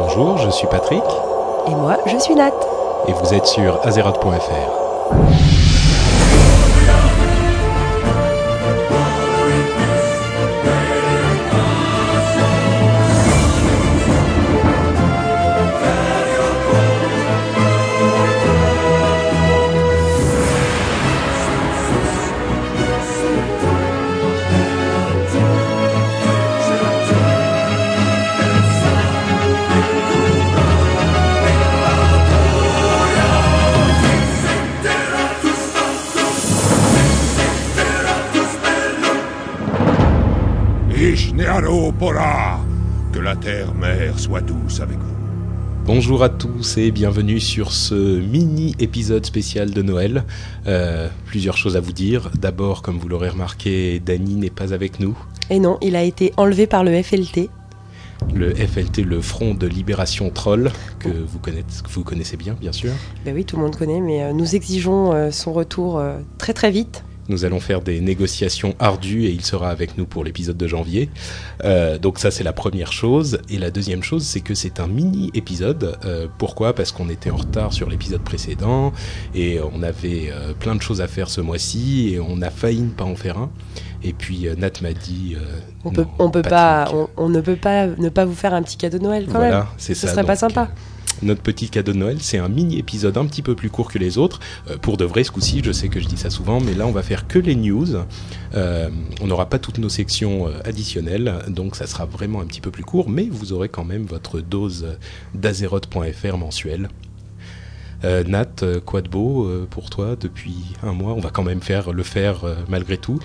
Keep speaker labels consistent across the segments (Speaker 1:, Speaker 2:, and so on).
Speaker 1: Bonjour, je suis Patrick.
Speaker 2: Et moi, je suis Nat.
Speaker 1: Et vous êtes sur azeroth.fr.
Speaker 3: Pora Que la terre-mère soit douce avec vous.
Speaker 1: Bonjour à tous et bienvenue sur ce mini épisode spécial de Noël. Euh, plusieurs choses à vous dire. D'abord, comme vous l'aurez remarqué, Danny n'est pas avec nous.
Speaker 2: Et non, il a été enlevé par le FLT.
Speaker 1: Le FLT, le Front de Libération Troll, que vous connaissez, que vous connaissez bien, bien sûr.
Speaker 2: Ben oui, tout le monde connaît, mais euh, nous exigeons euh, son retour très très vite.
Speaker 1: Nous allons faire des négociations ardues et il sera avec nous pour l'épisode de janvier. Euh, donc ça c'est la première chose. Et la deuxième chose c'est que c'est un mini épisode. Euh, pourquoi? Parce qu'on était en retard sur l'épisode précédent et on avait euh, plein de choses à faire ce mois-ci et on a failli ne pas en faire un. Et puis Nat m'a dit...
Speaker 2: On peut,
Speaker 1: non,
Speaker 2: on peut pas, on, on ne peut pas ne pas vous faire un petit cadeau de Noël quand
Speaker 1: Voilà,
Speaker 2: même. Ce
Speaker 1: ça.
Speaker 2: serait pas sympa.
Speaker 1: Notre petit cadeau de Noël, c'est un mini épisode un petit peu plus court que les autres. Euh, pour de vrai, ce coup-ci, je sais que je dis ça souvent, mais là, on va faire que les news. Euh, on n'aura pas toutes nos sections euh, additionnelles, donc ça sera vraiment un petit peu plus court, mais vous aurez quand même votre dose d'azeroth.fr mensuelle. Nat, quoi de beau pour toi depuis un mois? On va quand même faire le faire malgré tout.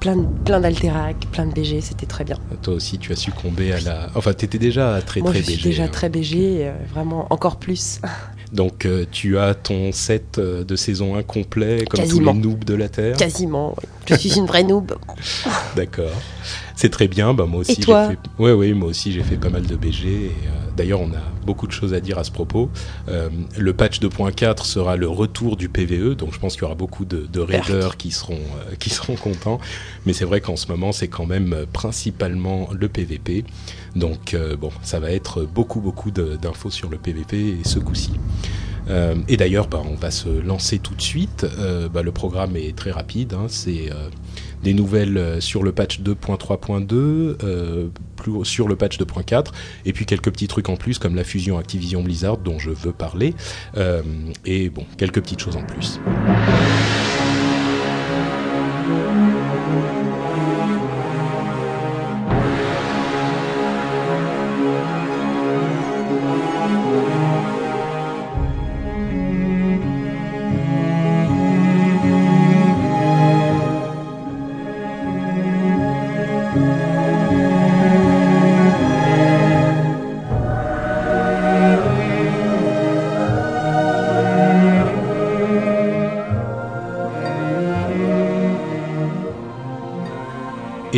Speaker 2: Plein, plein d'altérac, plein de BG, c'était très bien.
Speaker 1: Toi aussi, tu as succombé à la. Enfin, t'étais déjà très
Speaker 2: Moi,
Speaker 1: très
Speaker 2: je suis
Speaker 1: BG,
Speaker 2: déjà
Speaker 1: hein.
Speaker 2: très BG, euh, vraiment encore plus.
Speaker 1: Donc euh, tu as ton set euh, de saison 1 complet comme
Speaker 2: Quasiment.
Speaker 1: tous les noobs de la Terre.
Speaker 2: Quasiment. oui. Je suis une vraie noob.
Speaker 1: D'accord. C'est très bien. Bah, moi aussi,
Speaker 2: Et toi
Speaker 1: j'ai fait... Ouais, oui, moi aussi j'ai fait pas mal de BG. Et, euh, D'ailleurs, on a beaucoup de choses à dire à ce propos. Euh, le patch 2.4 sera le retour du PVE, donc je pense qu'il y aura beaucoup de, de raiders qui seront, euh, qui seront contents. Mais c'est vrai qu'en ce moment, c'est quand même principalement le PVP. Donc euh, bon, ça va être beaucoup, beaucoup d'infos sur le PVP et ce coup-ci. Et d'ailleurs, bah, on va se lancer tout de suite. Bah, le programme est très rapide. hein. C'est des nouvelles euh, sur le patch 2.3.2, euh, plus sur le patch 2.4, et puis quelques petits trucs en plus comme la fusion Activision Blizzard dont je veux parler, euh, et bon, quelques petites choses en plus.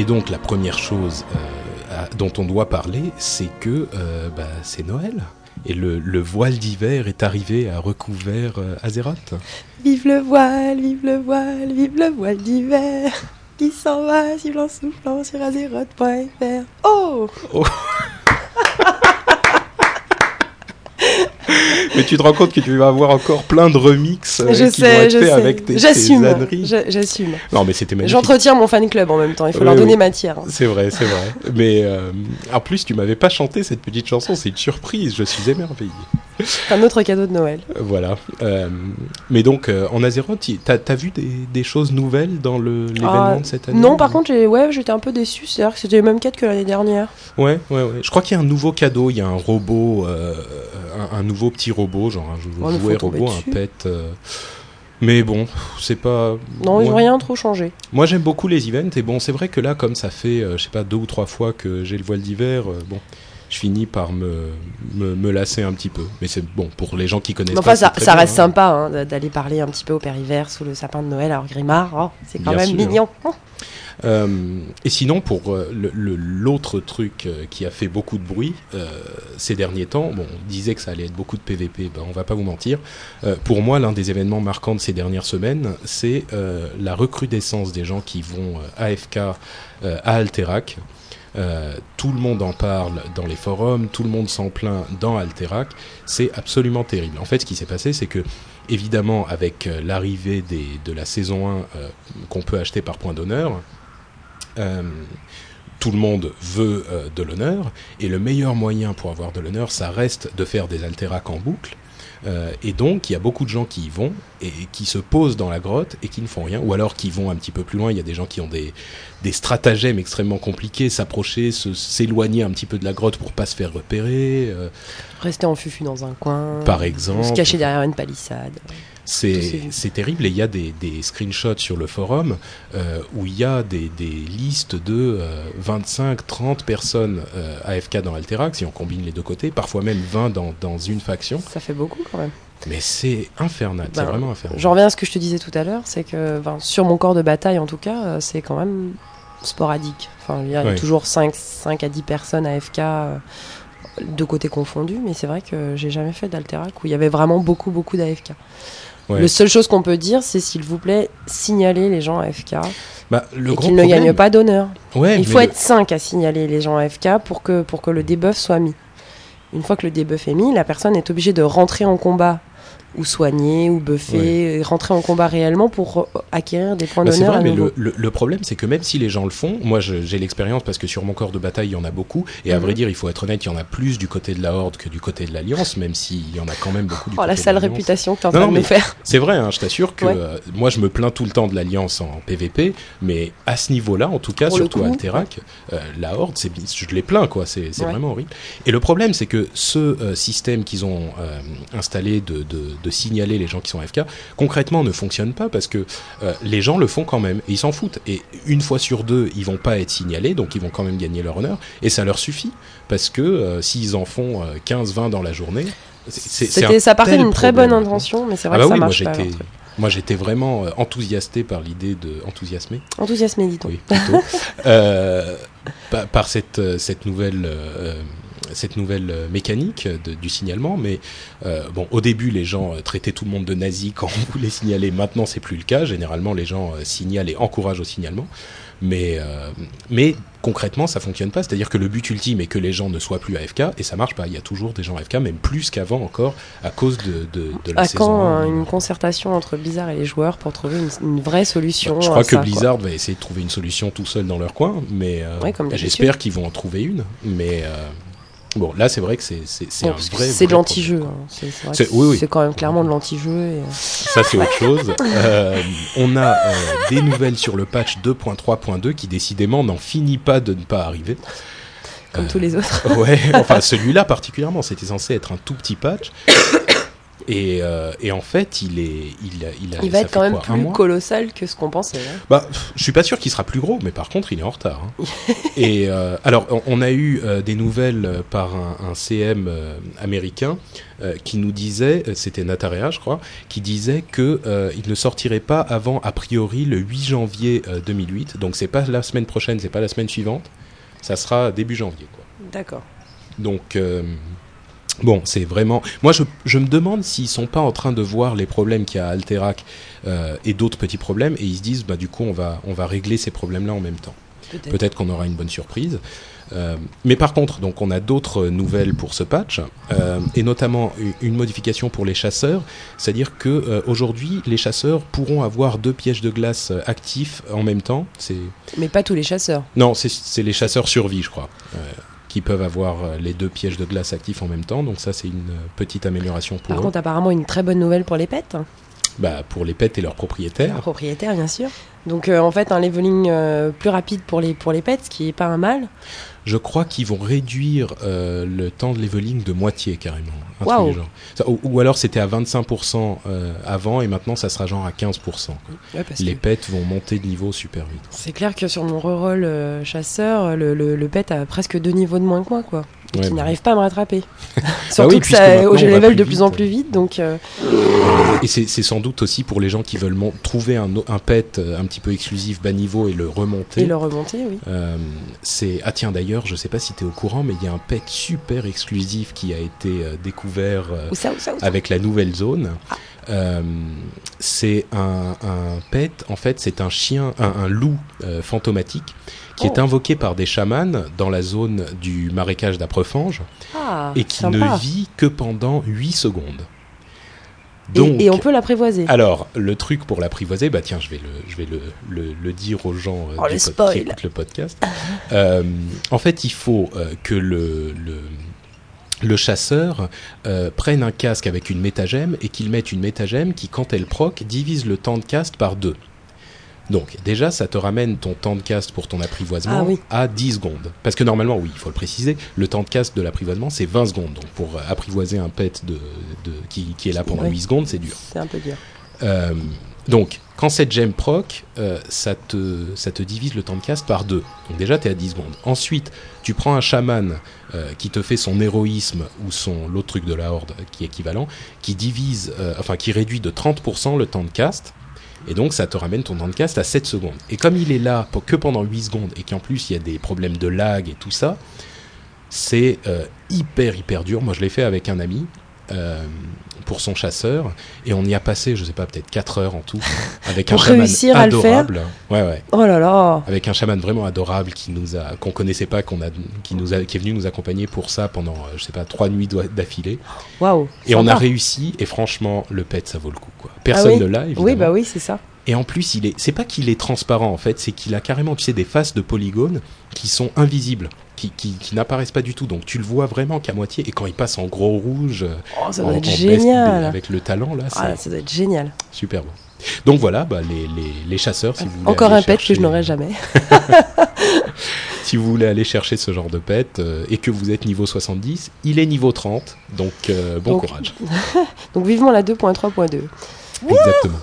Speaker 1: Donc la première chose euh, à- dont on doit parler, c'est que euh, bah, c'est Noël. Et le, le voile d'hiver est arrivé à recouvert euh, Azeroth.
Speaker 2: Vive le voile, vive le voile, vive le voile d'hiver. Qui s'en va, sifflant, soufflant sur azeroth.fr. Oh
Speaker 1: Mais tu te rends compte que tu vas avoir encore plein de remixes euh,
Speaker 2: Je
Speaker 1: qui vont être
Speaker 2: je
Speaker 1: faits
Speaker 2: sais.
Speaker 1: avec tes, tes
Speaker 2: J'assume.
Speaker 1: âneries.
Speaker 2: Je- J'assume.
Speaker 1: Non mais c'était magnifique.
Speaker 2: J'entretiens mon fan club en même temps. Il faut
Speaker 1: Oui,
Speaker 2: leur donner
Speaker 1: oui.
Speaker 2: matière. hein.
Speaker 1: C'est vrai, c'est vrai. Mais euh, en plus, tu m'avais pas chanté cette petite chanson, c'est une surprise, je suis émerveillé.
Speaker 2: Un autre cadeau de Noël.
Speaker 1: Euh, Voilà. Euh, mais donc, euh, en Azeroth, t'as as vu des, des choses nouvelles dans le- l'événement
Speaker 2: Ah,
Speaker 1: de cette année
Speaker 2: Non, par contre, ouais, j'étais un peu déçu. C'est-à-dire que c'était les mêmes quêtes que l'année dernière.
Speaker 1: Ouais, ouais, ouais. Je crois qu'il y a un nouveau cadeau, il y a un robot, euh, un, un nouveau petit robot, genre un jou-
Speaker 2: Oh,
Speaker 1: jouet robot, un pet. Mais bon, c'est pas.
Speaker 2: Non, ils n'ont rien trop changé.
Speaker 1: Moi, j'aime beaucoup les events, et bon, c'est vrai que là, comme ça fait, je sais pas, deux ou trois fois que j'ai le voile d'hiver, bon, je finis par me, me, me lasser un petit peu. Mais c'est bon, pour les gens qui connaissent
Speaker 2: Mais
Speaker 1: pas.
Speaker 2: ça,
Speaker 1: très
Speaker 2: ça
Speaker 1: bien,
Speaker 2: reste
Speaker 1: hein.
Speaker 2: sympa hein, d'aller parler un petit peu au père hiver sous le sapin de Noël. Alors, Grimard, oh, c'est quand
Speaker 1: Bien
Speaker 2: même
Speaker 1: sûr.
Speaker 2: mignon. Oh.
Speaker 1: Euh, et sinon, pour euh, l'autre truc euh, qui a fait beaucoup de bruit ces derniers temps, bon, on disait que ça allait être beaucoup de PVP, ben, on va pas vous mentir. Pour moi, l'un des événements marquants de ces dernières semaines, c'est la recrudescence des gens qui vont AFK à Alterac. Euh, tout le monde en parle dans les forums, tout le monde s'en plaint dans Alterac. C'est absolument terrible. En fait, ce qui s'est passé, c'est que évidemment, avec euh, l'arrivée de la saison 1 euh, qu'on peut acheter par point d'honneur, tout le monde veut de l'honneur, et le meilleur moyen pour avoir de l'honneur, ça reste de faire des alteracs en boucle. Euh, et donc, il y a beaucoup de gens qui y vont et qui se posent dans la grotte et qui ne font rien, ou alors qui vont un petit peu plus loin. Il y a des gens qui ont des, des stratagèmes extrêmement compliqués, s'approcher, se- s'éloigner un petit peu de la grotte pour pas se faire repérer, euh,
Speaker 2: Rester en fufu dans un coin.
Speaker 1: par exemple.
Speaker 2: Se cacher derrière une palissade.
Speaker 1: C'est terrible et il y a des, des screenshots sur le forum euh, où il y a des, des listes de euh, 25, 30 personnes euh, AFK dans Alterac, si on combine les deux côtés, parfois même 20 dans, dans une faction.
Speaker 2: Ça fait beaucoup quand même.
Speaker 1: Mais c'est infernal, c'est
Speaker 2: Ben,
Speaker 1: vraiment infernal.
Speaker 2: J'en reviens à ce que je te disais tout à l'heure, c'est que ben, sur mon corps de bataille en tout cas, euh, c'est quand même sporadique. Enfin, il y a toujours 5, 5 à 10 personnes AFK euh, de côtés confondus, mais c'est vrai que j'ai jamais fait d'Alterac où il y avait vraiment beaucoup, beaucoup d'AFK.
Speaker 1: Ouais.
Speaker 2: Le seule chose qu'on peut dire, c'est s'il vous plaît, signaler les gens AFK
Speaker 1: Bah, le
Speaker 2: et
Speaker 1: gros
Speaker 2: qu'ils ne gagnent pas d'honneur.
Speaker 1: Ouais,
Speaker 2: Il faut
Speaker 1: le-
Speaker 2: être 5 à signaler les gens AFK pour que, pour que le debuff soit mis. Une fois que le debuff est mis, la personne est obligée de rentrer en combat ou soigner ou buffer, rentrer en combat réellement pour acquérir des points
Speaker 1: c'est
Speaker 2: d'honneur
Speaker 1: vrai,
Speaker 2: à
Speaker 1: mais le, le- le problème, c'est que même si les gens le font, moi j'ai l'expérience parce que sur mon corps de bataille, il y en a beaucoup, et à
Speaker 2: Mhm.
Speaker 1: vrai dire, il faut être honnête, il y en a plus du côté de la Horde que du côté de l'Alliance, même s'il y en a quand même beaucoup du
Speaker 2: Oh,
Speaker 1: côté
Speaker 2: la sale réputation que tu en train de me faire.
Speaker 1: C'est vrai, hein, je t'assure que
Speaker 2: Ouais.
Speaker 1: euh, moi je me plains tout le temps de l'Alliance en PVP, mais à ce niveau-là, en tout cas,
Speaker 2: Pour
Speaker 1: surtout à Alterac, euh, la Horde, c'est, je les plains, quoi, c'est, c'est
Speaker 2: Ouais.
Speaker 1: vraiment horrible. Et le problème, c'est que ce euh, système qu'ils ont installé de, de, de signaler les gens qui sont AFK, concrètement ne fonctionne pas parce que euh, les gens le font quand même et ils s'en foutent. Et une fois sur deux, ils vont pas être signalés, donc ils vont quand même gagner leur honneur, et ça leur suffit parce que euh, s'ils en font 15-20 dans la journée,
Speaker 2: C'était, ça partait d'une très bonne intention, mais c'est vrai
Speaker 1: Ah bah
Speaker 2: que ça
Speaker 1: oui, moi
Speaker 2: marche pas.
Speaker 1: j'étais,
Speaker 2: leur truc.
Speaker 1: moi j'étais vraiment euh, enthousiasté par l'idée de enthousiasmé,
Speaker 2: Enthousiasmé, dit-on.
Speaker 1: oui plutôt, euh, par, par cette euh, cette nouvelle euh, cette nouvelle euh, mécanique de- du signalement. Mais euh, bon, au début, les gens euh, traitaient tout le monde de nazi quand on voulait signaler. Maintenant, c'est plus le cas. Généralement, les gens signalent et encouragent au signalement. Mais, mais concrètement, ça fonctionne pas. C'est-à-dire que le but ultime est que les gens ne soient plus AFK et ça marche pas. Il y a toujours des gens AFK, même plus qu'avant encore, à cause de, de, de la
Speaker 2: À
Speaker 1: saison.
Speaker 2: quand
Speaker 1: 1.
Speaker 2: euh, une concertation entre Blizzard et les joueurs pour trouver une, une vraie solution
Speaker 1: Je
Speaker 2: à
Speaker 1: crois que
Speaker 2: ça, quoi.
Speaker 1: Blizzard va essayer de trouver une solution tout seul dans leur coin, mais euh,
Speaker 2: Ouais, d'habitude.
Speaker 1: j'espère qu'ils vont en trouver une. Mais euh, bon, là, c'est vrai que c'est c'est c'est
Speaker 2: Bon, de l'anti-jeu. hein. C'est,
Speaker 1: oui, oui.
Speaker 2: quand même clairement de l'anti-jeu. et, euh.
Speaker 1: Ça, c'est autre chose. Euh, on a euh, des nouvelles sur le patch 2.3.2 qui décidément n'en finit pas de ne pas arriver.
Speaker 2: comme
Speaker 1: Euh,
Speaker 2: tous les autres.
Speaker 1: Ouais, enfin celui-là particulièrement, c'était censé être un tout petit patch. Et, euh, et en fait, il est, il, a- il, a-
Speaker 2: Il va être quand même
Speaker 1: quoi,
Speaker 2: plus colossal que ce qu'on pensait. hein.
Speaker 1: Bah, je suis pas sûr qu'il sera plus gros, mais par contre, il est en retard. hein. Et euh, alors, on, a eu euh, des nouvelles par un, un CM américain qui nous disait, c'était Natarea, je crois, qui disait que il ne sortirait pas avant a priori le 8 janvier euh, 2008. Donc, c'est pas la semaine prochaine, c'est pas la semaine suivante. Ça sera début janvier, quoi.
Speaker 2: D'accord.
Speaker 1: Donc, bon, c'est vraiment. Moi, je, je me demande s'ils sont pas en train de voir les problèmes qu'il y a à Alterac euh, et d'autres petits problèmes, et ils se disent, bah, du coup, on va, on va régler ces problèmes-là en même temps.
Speaker 2: Peut-être.
Speaker 1: Peut-être qu'on aura une bonne surprise. Euh, mais par contre, donc on a d'autres nouvelles pour ce patch, euh, et notamment une modification pour les chasseurs, c'est-à-dire que aujourd'hui, les chasseurs pourront avoir deux pièges de glace actifs en même temps. C'est
Speaker 2: Mais pas tous les chasseurs.
Speaker 1: non, c'est- c'est les chasseurs survie, je crois, qui peuvent avoir euh, les deux pièges de glace actifs en même temps. Donc ça, c'est une euh, petite amélioration pour
Speaker 2: Par
Speaker 1: eux.
Speaker 2: contre, apparemment, une très bonne nouvelle pour les pets.
Speaker 1: Bah, pour les pets et leurs propriétaires.
Speaker 2: Leurs propriétaires, bien sûr. Donc, euh, en fait, un leveling euh, plus rapide pour les, pour les pets, ce qui est pas un mal.
Speaker 1: Je crois qu'ils vont réduire euh, le temps de leveling de moitié carrément. un truc
Speaker 2: Waouh.
Speaker 1: du genre. Ça, ou, ou alors c'était à 25% euh, avant et maintenant ça sera genre à 15%. quoi.
Speaker 2: Ouais, parce
Speaker 1: Les
Speaker 2: que
Speaker 1: pets vont monter de niveau super vite.
Speaker 2: c'est clair que sur mon reroll chasseur, le, le, le pet a presque deux niveaux de moins que moi, quoi. Et
Speaker 1: Ouais,
Speaker 2: qui
Speaker 1: bah.
Speaker 2: n'arrive pas à me rattraper. Surtout
Speaker 1: oui,
Speaker 2: que ça, je level de plus
Speaker 1: vite.
Speaker 2: en plus vite, donc euh,
Speaker 1: Et c'est c'est sans doute aussi pour les gens qui veulent mon- trouver un, un pet euh, un petit peu exclusif bas niveau et le remonter.
Speaker 2: et le remonter, oui.
Speaker 1: Euh, c'est ah tiens d'ailleurs je sais pas si tu es au courant mais il y a un pet super exclusif qui a été euh, découvert euh,
Speaker 2: Ou ça, ou ça, ou ça.
Speaker 1: avec la nouvelle zone. Euh, c'est un, un pet, en fait, c'est un chien, un, un loup euh, fantomatique qui est
Speaker 2: Oh.
Speaker 1: invoqué par des chamans dans la zone du marécage d'Aprefange
Speaker 2: Ah,
Speaker 1: et qui
Speaker 2: sympa.
Speaker 1: ne vit que pendant 8 secondes.
Speaker 2: Et- et, on peut l'apprivoiser.
Speaker 1: Alors, le truc pour l'apprivoiser, bah tiens, je vais le, je vais le, le, le dire aux gens euh,
Speaker 2: Oh,
Speaker 1: du pod- qui écoutent le podcast. Euh, en fait, il faut euh, que le, le, le chasseur prenne un casque avec une métagème et qu'il mette une métagème qui, quand elle proc, divise le temps de cast par deux. Donc, déjà, ça te ramène ton temps de cast pour ton apprivoisement
Speaker 2: Ah oui.
Speaker 1: à 10 secondes. Parce que normalement, oui, il faut le préciser, le temps de cast de l'apprivoisement, c'est 20 secondes. Donc, pour euh, apprivoiser un pet de, de, qui, qui est là pendant
Speaker 2: Oui.
Speaker 1: 8 secondes, c'est dur.
Speaker 2: C'est un peu dur.
Speaker 1: Euh, donc, quand cette gemme proc, euh, ça, te, ça te divise le temps de cast par deux. Donc déjà, tu es à 10 secondes. Ensuite, tu prends un chaman euh, qui te fait son héroïsme ou son l'autre truc de la horde qui est équivalent, qui divise, euh, enfin qui réduit de 30% le temps de cast. Et donc, ça te ramène ton temps de cast à 7 secondes. Et comme il est là que pendant 8 secondes et qu'en plus il y a des problèmes de lag et tout ça, c'est euh, hyper hyper dur. Moi, je l'ai fait avec un ami. euh, pour son chasseur et on y a passé je sais pas peut-être 4 heures en tout avec un chaman
Speaker 2: le faire
Speaker 1: adorable. Ouais ouais.
Speaker 2: Oh là là.
Speaker 1: Avec un chaman vraiment adorable qui nous a qu'on connaissait pas qu'on a qui nous a qui est venu nous accompagner pour ça pendant euh, je sais pas trois nuits d'affilée.
Speaker 2: Waouh
Speaker 1: et on a réussi et franchement le pet ça vaut le coup quoi. Personne
Speaker 2: Ah oui
Speaker 1: ne l'a évidemment
Speaker 2: Oui, bah oui, c'est ça.
Speaker 1: et en plus il est c'est pas qu'il est transparent en fait c'est qu'il a carrément tu sais des faces de polygones qui sont invisibles qui, qui, qui n'apparaissent pas du tout donc tu le vois vraiment qu'à moitié et quand il passe en gros rouge euh,
Speaker 2: Oh, ça
Speaker 1: en,
Speaker 2: doit
Speaker 1: en
Speaker 2: être génial.
Speaker 1: avec le talent là
Speaker 2: Ah, ça doit être génial.
Speaker 1: super beau donc voilà bah, les, les, les chasseurs si vous voulez
Speaker 2: Encore un pet que je n'aurai jamais.
Speaker 1: si vous voulez aller chercher ce genre de pet euh, et que vous êtes niveau 70, il est niveau 30, donc euh, bon
Speaker 2: Donc-
Speaker 1: courage.
Speaker 2: Donc vivement la 2.3.2.
Speaker 1: Exactement.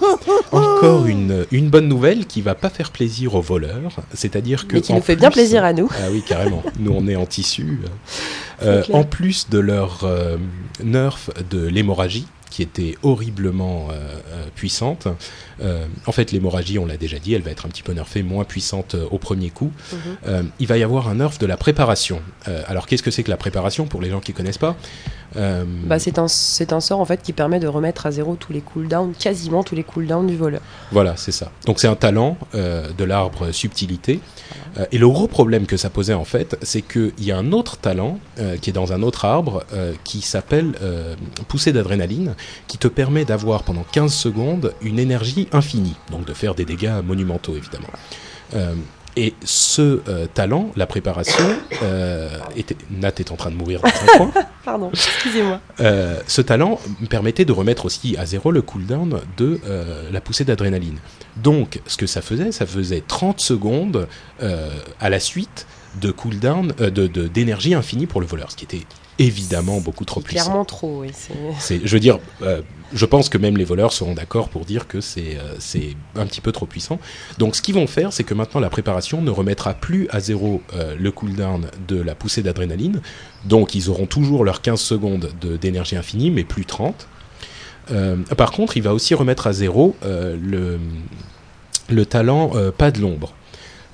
Speaker 1: Encore une, une bonne nouvelle qui va pas faire plaisir aux voleurs, c'est-à-dire que
Speaker 2: Mais qui nous fait bien plaisir à nous.
Speaker 1: Ah oui, carrément. Nous, on est en tissu. Euh, en plus de leur euh, nerf de l'hémorragie, qui était horriblement euh, puissante. Euh, en fait, l'hémorragie, on l'a déjà dit, elle va être un petit peu nerfée, moins puissante euh, au premier coup.
Speaker 2: Mhm.
Speaker 1: Il va y avoir un nerf de la préparation. Alors, qu'est-ce que c'est que la préparation pour les gens qui connaissent pas? Euh,
Speaker 2: Bah, c'est un, c'est un sort en fait qui permet de remettre à zéro tous les cooldowns, quasiment tous les cooldowns du voleur.
Speaker 1: Voilà, c'est ça. Donc c'est un talent euh, de l'arbre subtilité. Euh, et le gros problème que ça posait en fait, c'est qu'il y a un autre talent qui est dans un autre arbre qui s'appelle poussée d'adrénaline, qui te permet d'avoir pendant 15 secondes une énergie infinie, donc de faire des dégâts monumentaux évidemment. Et ce euh, talent, la préparation, euh, était, Nat est en train de mourir dans un coin.
Speaker 2: Pardon, excusez-moi.
Speaker 1: Euh, ce talent me permettait de remettre aussi à zéro le cooldown de la poussée d'adrénaline. Donc, ce que ça faisait, ça faisait 30 secondes à la suite de cooldown, euh, de- de- d'énergie infinie pour le voleur, ce qui était évidemment beaucoup trop puissant.
Speaker 2: Clairement trop, oui. c'est-
Speaker 1: je veux dire, euh, je pense que même les voleurs seront d'accord pour dire que c'est, euh, c'est un petit peu trop puissant. Donc, ce qu'ils vont faire, c'est que maintenant la préparation ne remettra plus à zéro euh, le cooldown de la poussée d'adrénaline. Donc, ils auront toujours leurs 15 secondes de- d'énergie infinie, mais plus 30. Euh, par contre, il va aussi remettre à zéro le, le talent pas de l'ombre.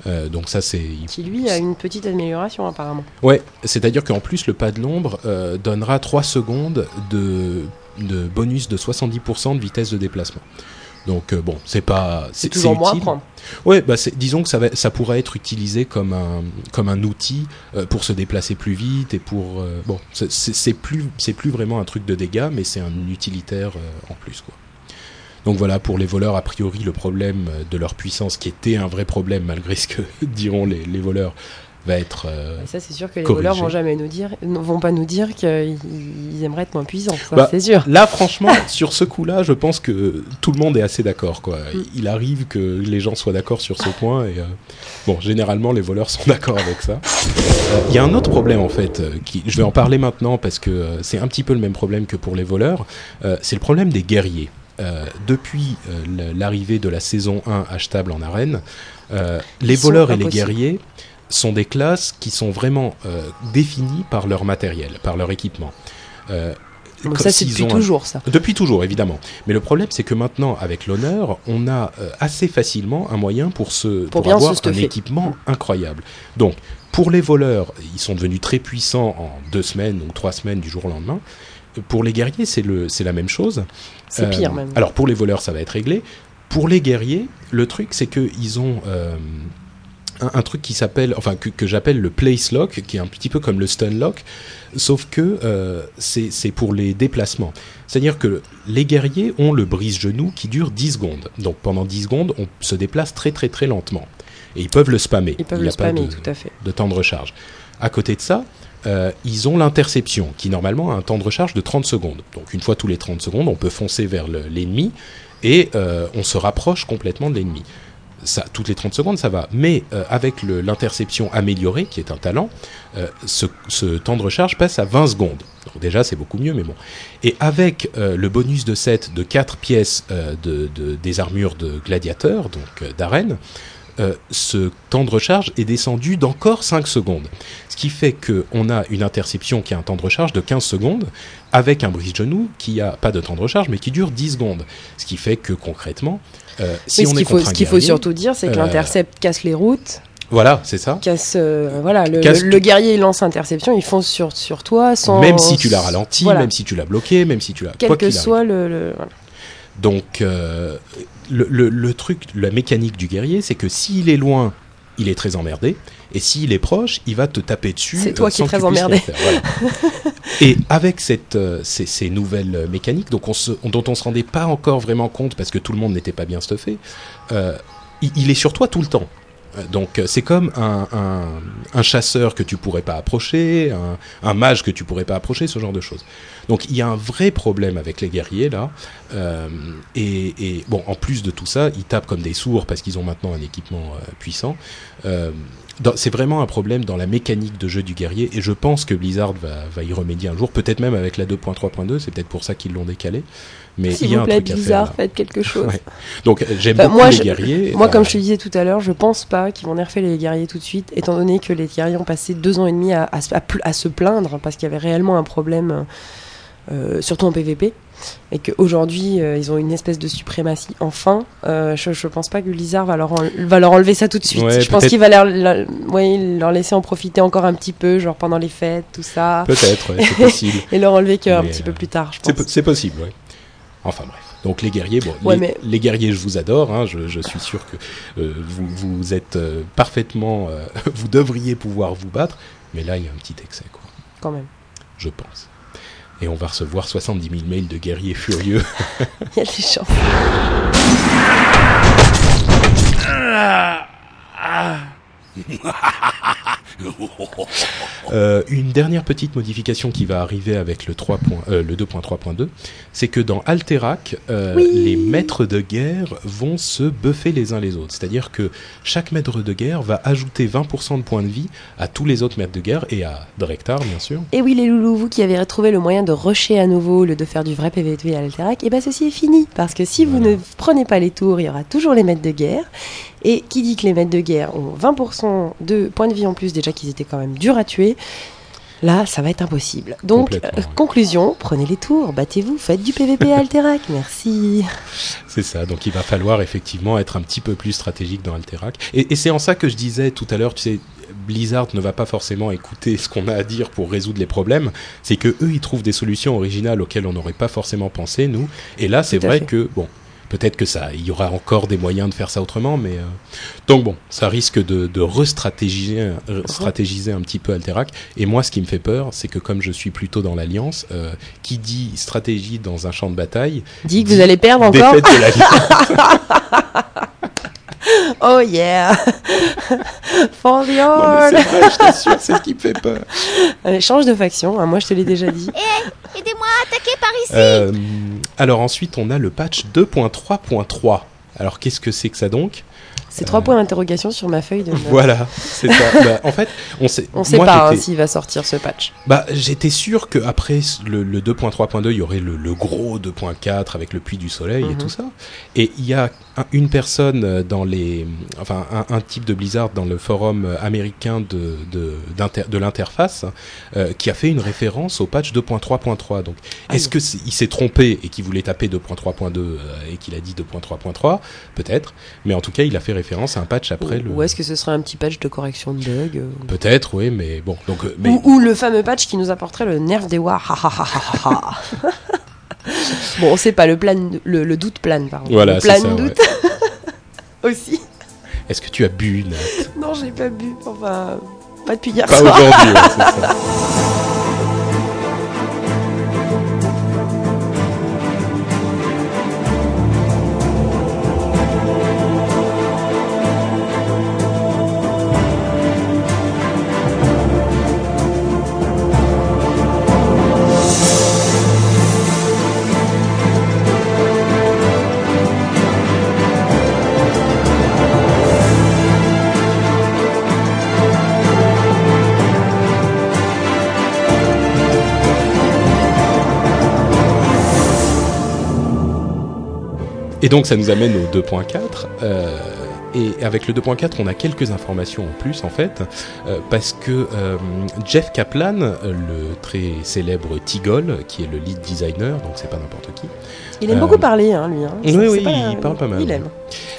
Speaker 1: Euh, donc ça c'est
Speaker 2: Qui lui a une petite amélioration apparemment.
Speaker 1: Ouais, c'est-à-dire qu'en plus, le pas de l'ombre euh, donnera 3 secondes de, de bonus de 70% de vitesse de déplacement. Donc euh, bon, c'est pas
Speaker 2: C'est toujours à
Speaker 1: utile.
Speaker 2: prendre.
Speaker 1: Ouais, bah disons que ça, va, ça pourrait être utilisé comme un comme un outil euh, pour se déplacer plus vite et pour euh, bon, c'est- plus c'est plus vraiment un truc de dégâts, mais c'est un utilitaire en plus quoi. Donc voilà, pour les voleurs, a priori, le problème de leur puissance, qui était un vrai problème malgré ce que diront les, les voleurs, va être euh,
Speaker 2: ça, c'est sûr que les
Speaker 1: corrigé.
Speaker 2: voleurs vont jamais nous dire, ne vont pas nous dire qu'ils ils aimeraient être moins puissants.
Speaker 1: Bah,
Speaker 2: c'est sûr.
Speaker 1: Là, franchement, sur ce coup-là, je pense que tout le monde est assez d'accord. Quoi.
Speaker 2: Mm.
Speaker 1: Il arrive que les gens soient d'accord sur ce point. Et euh, bon, généralement, les voleurs sont d'accord avec ça. Euh, Il y a un autre problème, en fait. qui, je vais en parler maintenant parce que c'est un petit peu le même problème que pour les voleurs. C'est le problème des guerriers. Euh, depuis euh, l'arrivée de la saison 1 achetable en arène, euh, les voleurs et les guerriers sont des classes qui sont vraiment définies par leur matériel, par leur équipement.
Speaker 2: Donc
Speaker 1: comme
Speaker 2: ça, c'est depuis
Speaker 1: un-
Speaker 2: toujours ça.
Speaker 1: depuis toujours, évidemment. Mais le problème, c'est que maintenant, avec l'honneur, on a euh, assez facilement un moyen pour, se,
Speaker 2: Pour bien
Speaker 1: avoir
Speaker 2: se
Speaker 1: un équipement incroyable. Donc, pour les voleurs, ils sont devenus très puissants en deux semaines ou trois semaines du jour au lendemain. Pour les guerriers, c'est le- c'est la même chose.
Speaker 2: C'est
Speaker 1: Euh,
Speaker 2: pire même.
Speaker 1: Alors, pour les voleurs, ça va être réglé. Pour les guerriers, le truc, c'est qu'ils ont... euh, un, un truc qui s'appelle, enfin que, que j'appelle le place lock, qui est un petit peu comme le stun lock, sauf que euh, c'est c'est pour les déplacements. C'est-à-dire que les guerriers ont le brise-genou qui dure 10 secondes. Donc pendant 10 secondes, on se déplace très très très lentement. Et ils peuvent le spammer.
Speaker 2: Ils peuvent
Speaker 1: Il
Speaker 2: le spammer,
Speaker 1: de-
Speaker 2: tout à fait.
Speaker 1: de temps de recharge. À côté de ça, euh, ils ont l'interception, qui normalement a un temps de recharge de 30 secondes. Donc une fois tous les 30 secondes, on peut foncer vers le- l'ennemi et euh, on se rapproche complètement de l'ennemi. Ça, toutes les 30 secondes, ça va. Mais euh, avec l'interception améliorée, qui est un talent, ce, temps de recharge passe à 20 secondes. Donc déjà, c'est beaucoup mieux, mais bon. Et avec le bonus de 7 de 4 pièces de, de- des armures de gladiateurs, donc d'arène, euh, ce temps de recharge est descendu d'encore 5 secondes. Ce qui fait qu'on a une interception qui a un temps de recharge de 15 secondes, avec un brise-genou qui a pas de temps de recharge, mais qui dure 10 secondes. Ce qui fait que concrètement, euh, si
Speaker 2: Oui,
Speaker 1: on
Speaker 2: ce
Speaker 1: est
Speaker 2: faut,
Speaker 1: contre
Speaker 2: ce qu'il faut surtout dire, c'est que
Speaker 1: euh,
Speaker 2: l'intercept casse les routes,
Speaker 1: Voilà, c'est ça.
Speaker 2: casse, euh, voilà, le,
Speaker 1: Casse
Speaker 2: le-
Speaker 1: tout.
Speaker 2: le guerrier il lance interception, il fonce sur, sur toi sans.
Speaker 1: Même si tu l'as ralenti,
Speaker 2: voilà.
Speaker 1: même si tu l'as bloqué, même si tu l'as...
Speaker 2: Quel
Speaker 1: quoi
Speaker 2: que
Speaker 1: arrive.
Speaker 2: soit le. le- voilà.
Speaker 1: Donc, euh, le, le- le truc, la mécanique du guerrier, c'est que s'il est loin, il est très emmerdé, et s'il est proche, il va te taper dessus.
Speaker 2: C'est toi
Speaker 1: euh,
Speaker 2: qui es très emmerdé.
Speaker 1: voilà. et avec cette, euh, ces, ces nouvelles mécaniques, donc on se, dont on se rendait pas encore vraiment compte parce que tout le monde n'était pas bien stuffé, euh, il, il est sur toi tout le temps. Donc c'est comme un, un, un chasseur que tu pourrais pas approcher, un, un mage que tu pourrais pas approcher, ce genre de choses. Donc il y a un vrai problème avec les guerriers là. Euh, et, et bon, en plus de tout ça, ils tapent comme des sourds parce qu'ils ont maintenant un équipement euh, puissant. Euh, c'est vraiment un problème dans la mécanique de jeu du guerrier et je pense que Blizzard va, va y remédier un jour, peut-être même avec la 2.3.2, c'est peut-être pour ça qu'ils l'ont décalé. Mais il
Speaker 2: S'il
Speaker 1: y a
Speaker 2: vous
Speaker 1: un
Speaker 2: plaît,
Speaker 1: truc à faire.
Speaker 2: Blizzard, faites quelque chose.
Speaker 1: Ouais. Donc j'aime
Speaker 2: Enfin,
Speaker 1: beaucoup
Speaker 2: moi,
Speaker 1: les
Speaker 2: je-
Speaker 1: guerriers.
Speaker 2: Moi, comme je te disais tout à l'heure, je pense pas qu'ils vont nerfer les guerriers tout de suite, étant donné que les guerriers ont passé deux ans et demi à, à se- à à se plaindre parce qu'il y avait réellement un problème, euh, surtout en PvP, et qu'aujourd'hui euh, ils ont une espèce de suprématie. Enfin, euh, je, je pense pas que Blizzard va leur, va leur enlever ça tout de suite.
Speaker 1: Ouais,
Speaker 2: je pense qu'il va leur, leur- ouais, leur laisser en profiter encore un petit peu, genre pendant les fêtes, tout ça,
Speaker 1: Peut-être, ouais, c'est possible.
Speaker 2: et leur enlever qu'un petit
Speaker 1: euh,
Speaker 2: peu plus tard, je pense.
Speaker 1: C'est possible, oui. Enfin bref. Donc les guerriers, bon,
Speaker 2: Ouais,
Speaker 1: les,
Speaker 2: mais-
Speaker 1: les guerriers, je vous adore. hein, je, je suis sûr que euh, vous, vous êtes euh, parfaitement, euh, vous devriez pouvoir vous battre. Mais là, il y a un petit excès, quoi.
Speaker 2: Quand même.
Speaker 1: Je pense. Et on va recevoir 70 000 mails de guerriers furieux.
Speaker 2: Il y a des chances.
Speaker 1: Euh, une dernière petite modification qui va arriver avec le, 3 point- euh, le 2.3.2, c'est que dans Alterac, euh,
Speaker 2: Oui.
Speaker 1: les maîtres de guerre vont se buffer les uns les autres. C'est-à-dire que chaque maître de guerre va ajouter 20% de points de vie à tous les autres maîtres de guerre et à Drektar, bien sûr.
Speaker 2: Et oui, les loulous, vous qui avez retrouvé le moyen de rusher à nouveau, le de faire du vrai PVP à l'Alterac, et ben ceci est fini. Parce que si vous ne prenez pas les tours, il y aura toujours les maîtres de guerre. Et qui dit que les maîtres de guerre ont 20% de points de vie en plus, déjà qu'ils étaient quand même durs à tuer, là, ça va être impossible. Donc, euh, conclusion, prenez les tours, battez-vous, faites du PVP à Alterac. Merci.
Speaker 1: C'est ça, donc il va falloir effectivement être un petit peu plus stratégique dans Alterac. Et, et c'est en ça que je disais tout à l'heure, tu sais, Blizzard ne va pas forcément écouter ce qu'on a à dire pour résoudre les problèmes. C'est que eux, ils trouvent des solutions originales auxquelles on n'aurait pas forcément pensé, nous. Et là, c'est vrai
Speaker 2: fait.
Speaker 1: que, bon, peut-être que ça, il y aura encore des moyens de faire ça autrement, mais... euh, Donc bon, ça risque de, de restratégiser euh, stratégiser un petit peu Alterac. Et moi, ce qui me fait peur, c'est que comme je suis plutôt dans l'Alliance, euh, qui dit stratégie dans un champ de bataille,
Speaker 2: Dis que vous allez perdre encore.
Speaker 1: de l'Alliance.
Speaker 2: Oh yeah. For the
Speaker 1: Non, mais
Speaker 2: horde.
Speaker 1: c'est vrai, je t'assure, c'est ce qui me fait peur.
Speaker 2: Allez, change de faction, hein, moi je te l'ai déjà dit.
Speaker 4: Aidez-moi à attaquer par ici
Speaker 1: Euh, alors ensuite, on a le patch 2.3.3. Alors qu'est-ce que c'est que ça donc?
Speaker 2: C'est trois points d'interrogation sur ma feuille de.
Speaker 1: Voilà, c'est ça. Bah, en fait, on sait.
Speaker 2: On sait
Speaker 1: moi,
Speaker 2: pas hein, s'il va sortir ce patch.
Speaker 1: Bah, j'étais sûr que après le, le 2.3.2, il y aurait le, le gros 2.4 avec le puits du soleil et
Speaker 2: Mhm.
Speaker 1: tout ça. Et il y a une personne euh, dans les, enfin un, un type de Blizzard dans le forum euh, américain de de, de l'interface euh, qui a fait une référence au patch 2.3.3. Donc,
Speaker 2: Aïe.
Speaker 1: est-ce que il s'est trompé et qu'il voulait taper 2.3.2 euh, et qu'il a dit 2.3.3 Peut-être. Mais en tout cas, il a fait référence à un patch après
Speaker 2: ou,
Speaker 1: le.
Speaker 2: ou est-ce que ce serait un petit patch de correction de bug
Speaker 1: Peut-être, oui, mais bon. Donc, mais
Speaker 2: ou, ou le fameux patch qui nous apporterait le nerf des wars. Bon, on sait pas, le, plan, le, le doute plane, pardon.
Speaker 1: voilà,
Speaker 2: le
Speaker 1: c'est
Speaker 2: plan
Speaker 1: ça. ouais.
Speaker 2: doute aussi.
Speaker 1: Est-ce que tu as bu, Nat?
Speaker 2: Non, j'ai pas bu. Enfin, pas depuis hier
Speaker 1: Pas
Speaker 2: soir.
Speaker 1: aujourd'hui, ouais, c'est ça. Et donc ça nous amène au 2.4. euh, et avec le 2.4, on a quelques informations en plus en fait, euh, parce que euh, Jeff Kaplan, euh, le très célèbre Tigol, qui est le lead designer, donc c'est pas n'importe qui,
Speaker 2: Il aime
Speaker 1: Euh,
Speaker 2: beaucoup parler, hein, lui. hein.
Speaker 1: oui, oui,
Speaker 2: pas-
Speaker 1: il parle pas mal.
Speaker 2: Il aime.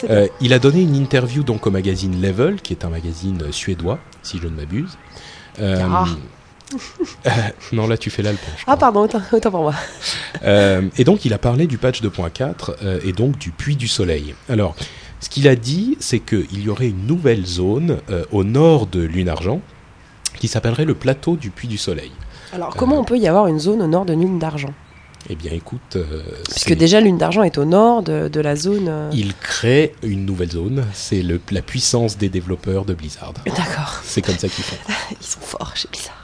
Speaker 2: C'est
Speaker 1: euh, il a donné une interview donc au magazine Level, qui est un magazine suédois, si je ne m'abuse. Euh,
Speaker 2: Ah.
Speaker 1: Euh, non, là tu fais l'alpon. je
Speaker 2: Ah, pardon, autant, autant pour moi.
Speaker 1: Euh, et donc, il a parlé du patch 2.4 euh, et donc du puits du soleil. Alors, ce qu'il a dit, c'est qu'il y aurait une nouvelle zone au nord de Lune-Argent qui s'appellerait le plateau du puits du soleil.
Speaker 2: Alors, comment on peut y avoir une zone au nord de Lune d'Argent
Speaker 1: Eh bien, écoute, euh,
Speaker 2: Puisque déjà, Lune d'Argent est au nord de, de la zone. euh,
Speaker 1: il crée une nouvelle zone. C'est la puissance des développeurs de Blizzard.
Speaker 2: D'accord,
Speaker 1: C'est comme ça qu'ils font.
Speaker 2: ils sont forts chez Blizzard.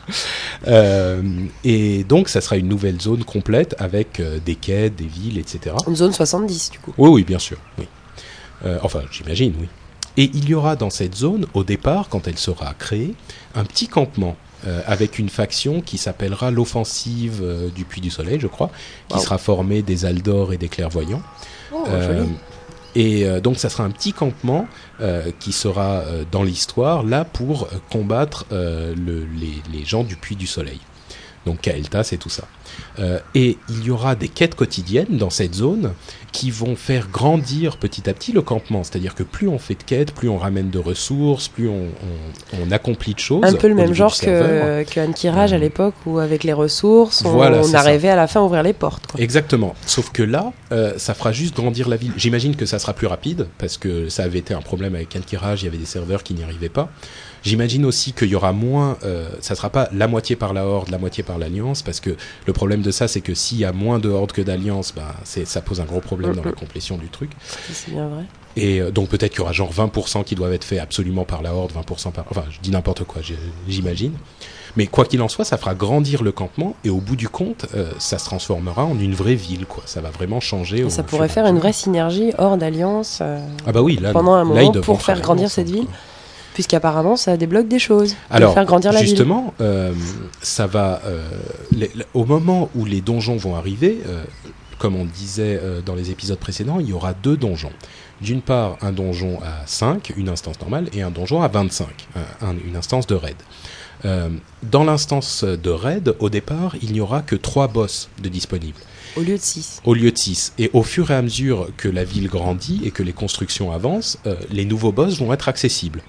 Speaker 1: Euh, et donc, ça sera une nouvelle zone complète avec des quais, des villes, etc.
Speaker 2: Une zone 70, du coup.
Speaker 1: Oui, oui, bien sûr. Oui. Enfin, j'imagine, oui. Et il y aura dans cette zone, au départ, quand elle sera créée, un petit campement euh, avec une faction qui s'appellera l'offensive euh, du Puy du Soleil, je crois, qui
Speaker 2: Wow.
Speaker 1: sera formée des Aldor et des Clairvoyants.
Speaker 2: Oh,
Speaker 1: Euh, et donc, ça sera un petit campement qui sera dans l'histoire là pour combattre le- les, les gens du Puy du Soleil. Donc Kael'thas et tout ça. Euh, et il y aura des quêtes quotidiennes dans cette zone qui vont faire grandir petit à petit le campement. C'est-à-dire que plus on fait de quêtes, plus on ramène de ressources, plus on, on- on accomplit de choses.
Speaker 2: Un peu le même genre que, que Ankiraj à l'époque, où avec les ressources, on,
Speaker 1: Voilà,
Speaker 2: on
Speaker 1: c'est ça.
Speaker 2: arrivait à la fin à ouvrir les portes. quoi.
Speaker 1: Exactement. Sauf que là, euh, ça fera juste grandir la ville. J'imagine que ça sera plus rapide parce que ça avait été un problème avec Ankiraj. Il y avait des serveurs qui n'y arrivaient pas. J'imagine aussi qu'il y aura moins. Euh, ça sera pas la moitié par la Horde, la moitié par l'Alliance, parce que le problème de ça, c'est que s'il y a moins de Horde que d'Alliance, bah, ça pose un gros problème dans la complétion du truc.
Speaker 2: C'est bien vrai.
Speaker 1: Et euh, donc peut-être qu'il y aura genre 20% qui doivent être faits absolument par la Horde, 20% par... Enfin, je dis n'importe quoi, j'imagine. Mais quoi qu'il en soit, ça fera grandir le campement et au bout du compte, euh, ça se transformera en une vraie ville, quoi. Ça va vraiment changer.
Speaker 2: Et
Speaker 1: au
Speaker 2: ça pourrait faire une vraie synergie hors d'alliance, euh,
Speaker 1: Ah bah oui, là,
Speaker 2: pendant un moment pour faire grandir cette ville.
Speaker 1: quoi.
Speaker 2: Puisqu'apparemment ça débloque des choses.
Speaker 1: Alors,
Speaker 2: faire grandir la ville.
Speaker 1: justement, euh, ça va. euh, les- au moment où les donjons vont arriver, euh, comme on disait euh, dans les épisodes précédents, il y aura deux donjons. D'une part, un donjon à 5, une instance normale, et un donjon à 25, un- un- une instance de raid. Dans l'instance de raid, au départ, il n'y aura que trois boss de disponibles
Speaker 2: Au lieu de 6.
Speaker 1: au lieu de 6. Et au fur et à mesure que la ville grandit et que les constructions avancent, euh, les nouveaux boss vont être accessibles.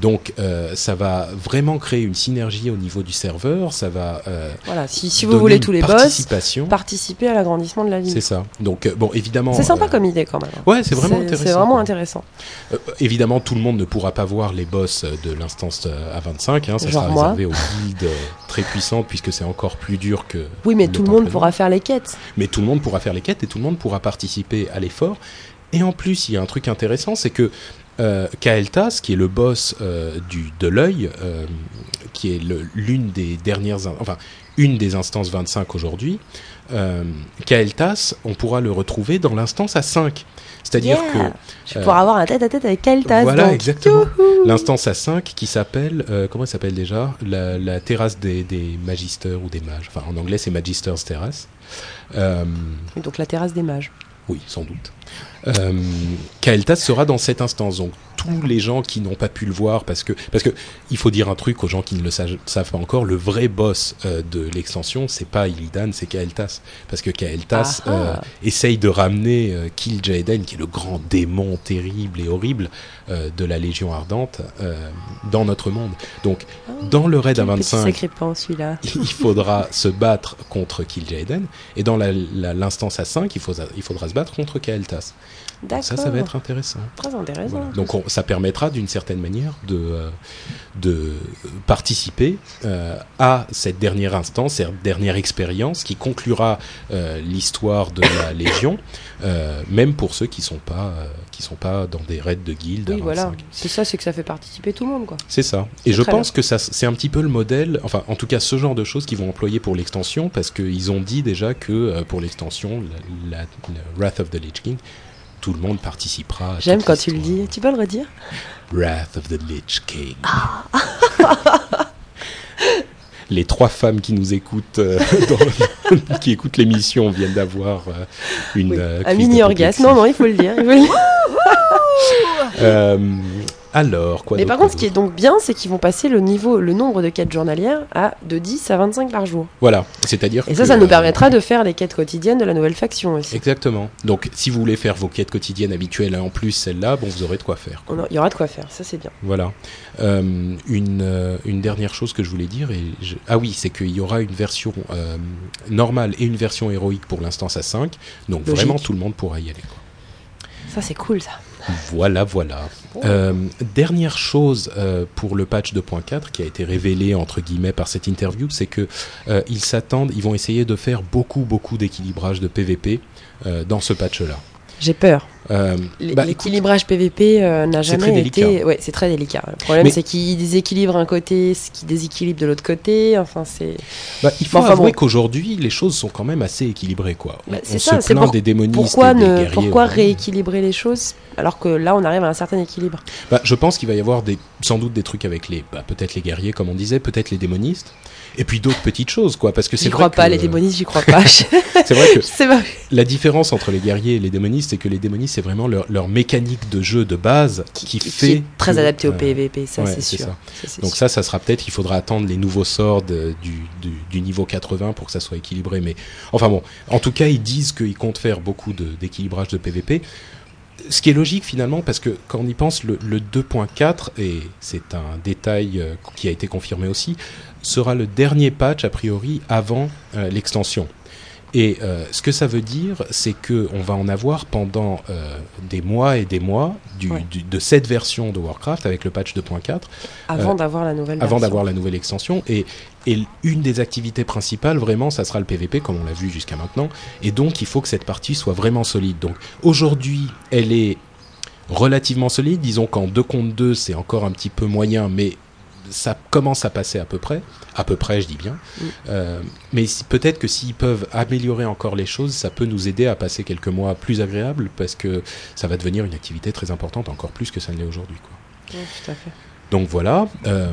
Speaker 1: Donc euh, ça va vraiment créer une synergie au niveau du serveur, ça va euh,
Speaker 2: Voilà, si, si vous voulez tous les boss, participer à l'agrandissement de la
Speaker 1: C'est
Speaker 2: ville.
Speaker 1: ça. Donc euh, bon, évidemment.
Speaker 2: C'est sympa comme idée quand même.
Speaker 1: Ouais, c'est vraiment
Speaker 2: C'est-
Speaker 1: intéressant.
Speaker 2: C'est vraiment intéressant.
Speaker 1: Évidemment, tout le monde ne pourra pas voir les boss de l'instance euh, à 25. Hein, ça
Speaker 2: Genre
Speaker 1: sera
Speaker 2: moi.
Speaker 1: réservé aux guildes euh, très puissantes puisque c'est encore plus dur que.
Speaker 2: Oui, mais
Speaker 1: le
Speaker 2: tout le monde pourra faire les quêtes.
Speaker 1: mais tout le monde pourra faire les quêtes et tout le monde pourra participer à l'effort. Et en plus, il y a un truc intéressant, c'est que euh, Kael'thas, qui est le boss euh, du, de l'œil, euh, qui est l'une des dernières, in- enfin une des instances 25 aujourd'hui, euh, Kael'thas, on pourra le retrouver dans l'instance à 5. C'est-à-dire
Speaker 2: Yeah. Je pouvoir avoir un tête à tête avec Kaltas.
Speaker 1: Voilà,
Speaker 2: donc.
Speaker 1: exactement. Que l'instance à 5 qui s'appelle, comment elle s'appelle déjà? La, la terrasse des, des magisters ou des mages. Enfin, en anglais, c'est Magisters Terrace.
Speaker 2: Donc la terrasse des mages.
Speaker 1: oui, sans doute. Euh, Kael'thas sera dans cette instance. Donc tous les gens qui n'ont pas pu le voir, parce que parce que il faut dire un truc aux gens qui ne le savent, savent pas encore. Le vrai boss euh, de l'extension, c'est pas Illidan, c'est Kael'thas, parce que Kael'thas
Speaker 2: Ah ah.
Speaker 1: euh, essaye de ramener euh, Kill Jaeden, qui est le grand démon terrible et horrible euh, de la Légion ardente, dans notre monde. Donc dans le raid à
Speaker 2: Quel petit
Speaker 1: 25,
Speaker 2: sacripant celui-là.
Speaker 1: il faudra se battre contre Kill Jaeden, et dans l'instance à 5, il faudra, il faudra se battre contre Kael'thas.
Speaker 2: D'accord.
Speaker 1: Ça, ça va être intéressant.
Speaker 2: Très intéressant.
Speaker 1: Voilà. Donc on- ça permettra d'une certaine manière de, euh, de participer euh, à cette dernière instance, cette dernière expérience qui conclura euh, l'histoire de la Légion, euh, même pour ceux qui sont pas qui sont pas dans des raids de guildes.
Speaker 2: Oui, voilà.
Speaker 1: 25.
Speaker 2: C'est ça, c'est que ça fait participer tout le monde, quoi.
Speaker 1: C'est ça. Et je pense que ça, c'est un petit peu le modèle, enfin, en tout cas, ce genre de choses qu'ils vont employer pour l'extension, parce qu'ils ont dit déjà que euh, pour l'extension, la, Wrath of the Lich King, tout le monde participera.
Speaker 2: J'aime quand tu le dis. Tu peux le redire?
Speaker 1: Wrath of the Lich King.
Speaker 2: Ah.
Speaker 1: Les trois femmes qui nous écoutent, euh, dans- qui écoutent l'émission, viennent d'avoir euh, une
Speaker 2: Oui.
Speaker 1: euh,
Speaker 2: Un mini orgasme. Non, non, il faut le dire. il faut le dire.
Speaker 1: Alors, quoi
Speaker 2: Mais par contre, ce qui est donc bien, c'est qu'ils vont passer le niveau, le nombre de quêtes journalières à de 10 à 25 par jour.
Speaker 1: Voilà, c'est-à-dire.
Speaker 2: Et ça,
Speaker 1: que,
Speaker 2: ça nous
Speaker 1: euh,
Speaker 2: permettra de faire les quêtes quotidiennes de la nouvelle faction aussi.
Speaker 1: Exactement. Donc, si vous voulez faire vos quêtes quotidiennes habituelles et en plus celle-là, bon, vous aurez de quoi faire.
Speaker 2: Il y aura de quoi faire, ça c'est bien.
Speaker 1: Voilà. Euh, une, euh, une dernière chose que je voulais dire, et je- ah oui, c'est qu'il y aura une version euh, normale et une version héroïque pour l'instance à 5. Donc,
Speaker 2: Logique.
Speaker 1: vraiment, tout le monde pourra y aller. quoi.
Speaker 2: Ça c'est cool ça.
Speaker 1: Voilà, voilà. Euh, dernière chose euh, pour le patch 2.4 qui a été révélé entre guillemets par cette interview, c'est que euh, ils s'attendent, ils vont essayer de faire beaucoup, beaucoup d'équilibrage de PVP euh, dans ce patch-là.
Speaker 2: J'ai peur.
Speaker 1: Euh, bah, écoute,
Speaker 2: L'équilibrage PVP euh, n'a jamais été.
Speaker 1: délicat.
Speaker 2: Ouais, c'est très délicat. Le problème
Speaker 1: Mais-
Speaker 2: c'est qu'il déséquilibre un côté, ce qui déséquilibre de l'autre côté. Enfin, c'est.
Speaker 1: bah, il faut
Speaker 2: Enfin,
Speaker 1: avouer
Speaker 2: bon.
Speaker 1: qu'aujourd'hui les choses sont quand même assez équilibrées quoi.
Speaker 2: Bah,
Speaker 1: on
Speaker 2: c'est
Speaker 1: se
Speaker 2: ça, c'est
Speaker 1: plaint
Speaker 2: pour-
Speaker 1: des démonistes
Speaker 2: Pourquoi,
Speaker 1: et des
Speaker 2: ne,
Speaker 1: guerriers.
Speaker 2: pourquoi rééquilibrer les choses alors que là on arrive à un certain équilibre?
Speaker 1: Bah, je pense qu'il va y avoir des, sans doute des trucs avec les, peut-être les guerriers comme on disait, peut-être les démonistes, et puis d'autres petites choses quoi, parce que c'est
Speaker 2: crois pas, les démonistes, j'y crois pas.
Speaker 1: C'est vrai que
Speaker 2: pas.
Speaker 1: La différence entre les guerriers et les démonistes, c'est que les démonistes, c'est vraiment leur, leur mécanique de jeu de base qui,
Speaker 2: qui
Speaker 1: fait.
Speaker 2: est très
Speaker 1: que,
Speaker 2: adapté au
Speaker 1: euh,
Speaker 2: PVP, ça
Speaker 1: ouais,
Speaker 2: c'est sûr.
Speaker 1: ça.
Speaker 2: Ça,
Speaker 1: Donc
Speaker 2: sûr.
Speaker 1: ça, ça sera peut-être, il faudra attendre les nouveaux sorts de- du, du, du niveau 80 pour que ça soit équilibré. Mais enfin bon, en tout cas, ils disent qu'ils comptent faire beaucoup d'équilibrage de, PVP. Ce qui est logique finalement, parce que quand on y pense, le, le 2.4, et c'est un détail euh, qui a été confirmé aussi, sera le dernier patch a priori avant euh, l'extension. Et euh, ce que ça veut dire, c'est que on va en avoir pendant euh, des mois et des mois du,
Speaker 2: Ouais.
Speaker 1: du- de cette version de Warcraft avec le patch 2.4
Speaker 2: Avant
Speaker 1: euh,
Speaker 2: d'avoir la nouvelle
Speaker 1: avant d'avoir la nouvelle extension. Et, et une des activités principales, vraiment, ça sera le PVP, comme on l'a vu jusqu'à maintenant. Et donc, il faut que cette partie soit vraiment solide. Donc, aujourd'hui, elle est relativement solide. Disons qu'en 2 contre 2, c'est encore un petit peu moyen, mais ça commence à passer à peu près. À peu près, je dis bien. Euh, mais si- peut-être que s'ils peuvent améliorer encore les choses, ça peut nous aider à passer quelques mois plus agréables, parce que ça va devenir une activité très importante, encore plus que ça ne l'est aujourd'hui. quoi.
Speaker 2: Tout à fait.
Speaker 1: Donc voilà, euh,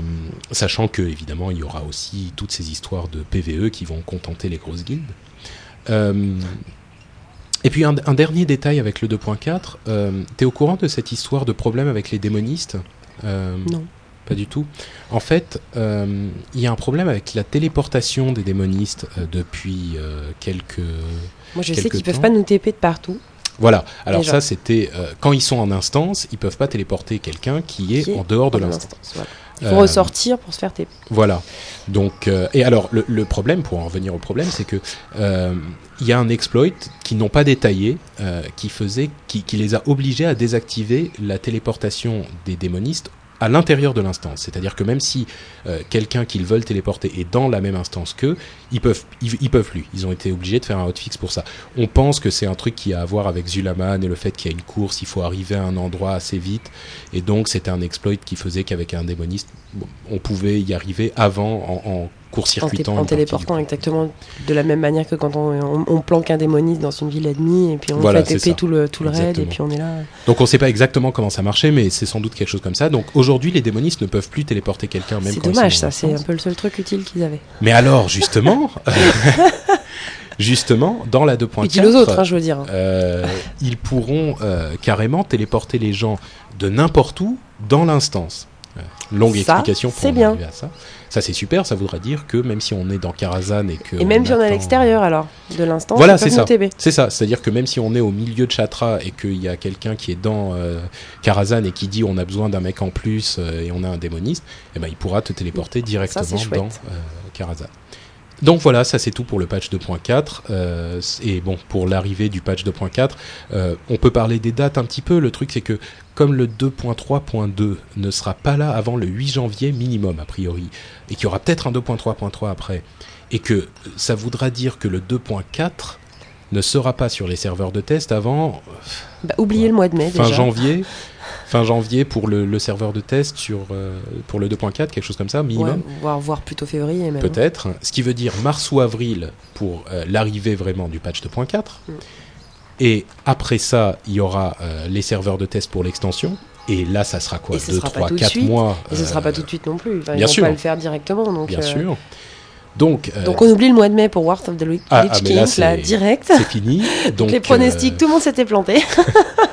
Speaker 1: sachant que évidemment il y aura aussi toutes ces histoires de PVE qui vont contenter les grosses guildes. Euh, et puis un, un dernier détail avec le 2.4, euh, t'es au courant de cette histoire de problème avec les démonistes?
Speaker 2: Non.
Speaker 1: Pas du tout. En fait, euh, il y a un problème avec la téléportation des démonistes euh, depuis euh, quelques
Speaker 2: Moi je sais qu'ils peuvent pas nous TP de partout.
Speaker 1: voilà. Alors
Speaker 2: Déjà.
Speaker 1: ça, c'était quand ils sont en instance, ils peuvent pas téléporter quelqu'un qui est
Speaker 2: Qui est
Speaker 1: en dehors de l'instance.
Speaker 2: voilà. Il faut ressortir pour se faire TP.
Speaker 1: Voilà. Donc, et alors, le, le problème, pour en revenir au problème, c'est que il y a un exploit qu'ils n'ont pas détaillé, euh, qui faisait, qui, qui les a obligés à désactiver la téléportation des démonistes à l'intérieur de l'instance. C'est-à-dire que même si euh, quelqu'un qu'ils veulent téléporter est dans la même instance qu'eux, ils peuvent, ils, ils peuvent plus. Ils ont été obligés de faire un hotfix pour ça. On pense que c'est un truc qui a à voir avec Zulaman et le fait qu'il y a une course, il faut arriver à un endroit assez vite. Et donc, c'était un exploit qui faisait qu'avec un démoniste, on pouvait y arriver avant en, court-circuitant.
Speaker 2: en téléportant exactement de la même manière que quand on, on, on planque un démoniste dans une ville ennemie et puis on
Speaker 1: Voilà,
Speaker 2: fait. TP tout le, tout le raid et puis on est là.
Speaker 1: Donc, on sait pas exactement comment ça marchait, mais c'est sans doute quelque chose comme ça. Donc, aujourd'hui, les démonistes ne peuvent plus téléporter quelqu'un, même
Speaker 2: C'est dommage ça, c'est un peu le seul truc utile qu'ils avaient.
Speaker 1: Mais alors, justement, justement, dans la 2.4,
Speaker 2: Utile aux autres, hein, je veux dire.
Speaker 1: euh, ils pourront euh, carrément téléporter les gens de n'importe où dans l'instance. Euh, Longue
Speaker 2: Ça,
Speaker 1: explication pour
Speaker 2: bien.
Speaker 1: arriver à ça. Ça c'est super, ça voudra dire que même si on est dans Karazhan et que
Speaker 2: Et même si on est à l'extérieur alors de l'instance,
Speaker 1: Voilà, c'est ça. C'est ça, c'est-à-dire que même si on est au milieu de Chatra et qu'il y a quelqu'un qui est dans euh, Karazhan et qui dit on a besoin d'un mec en plus euh, et on a un démoniste, eh ben il pourra te téléporter directement dans euh, Karazhan. Donc voilà, ça c'est tout pour le patch 2.4. Euh, et bon, pour l'arrivée du patch 2.4, euh, on peut parler des dates un petit peu. Le truc c'est que comme le 2.3.2 ne sera pas là avant le 8 janvier minimum a priori, et qu'il y aura peut-être un 2.3.3 après, et que ça voudra dire que le 2.4 ne sera pas sur les serveurs de test avant
Speaker 2: Bah, oubliez le mois de mai
Speaker 1: fin
Speaker 2: déjà.
Speaker 1: janvier. Fin janvier pour le, le serveur de test sur euh, pour le 2.4, quelque chose comme ça, minimum.
Speaker 2: Ouais, voire, voire plutôt février même.
Speaker 1: Peut-être. Ce qui veut dire mars ou avril pour euh, l'arrivée vraiment du patch 2.4.
Speaker 2: Mm.
Speaker 1: Et après ça, il y aura euh, les serveurs de test pour l'extension. Et là, ça sera quoi?
Speaker 2: Et ce
Speaker 1: 2,
Speaker 2: sera pas
Speaker 1: 3,
Speaker 2: tout de
Speaker 1: 4
Speaker 2: suite.
Speaker 1: mois
Speaker 2: Et ce sera
Speaker 1: euh,
Speaker 2: pas tout de suite non plus. Enfin,
Speaker 1: bien
Speaker 2: ils vont
Speaker 1: sûr.
Speaker 2: pas le faire directement. Donc,
Speaker 1: Bien sûr. Donc, euh,
Speaker 2: Donc on oublie le mois de mai pour War of the Lich
Speaker 1: Ah, ah, là,
Speaker 2: King, là, direct.
Speaker 1: c'est fini. Donc,
Speaker 2: les pronostics,
Speaker 1: euh,
Speaker 2: tout le monde s'était planté.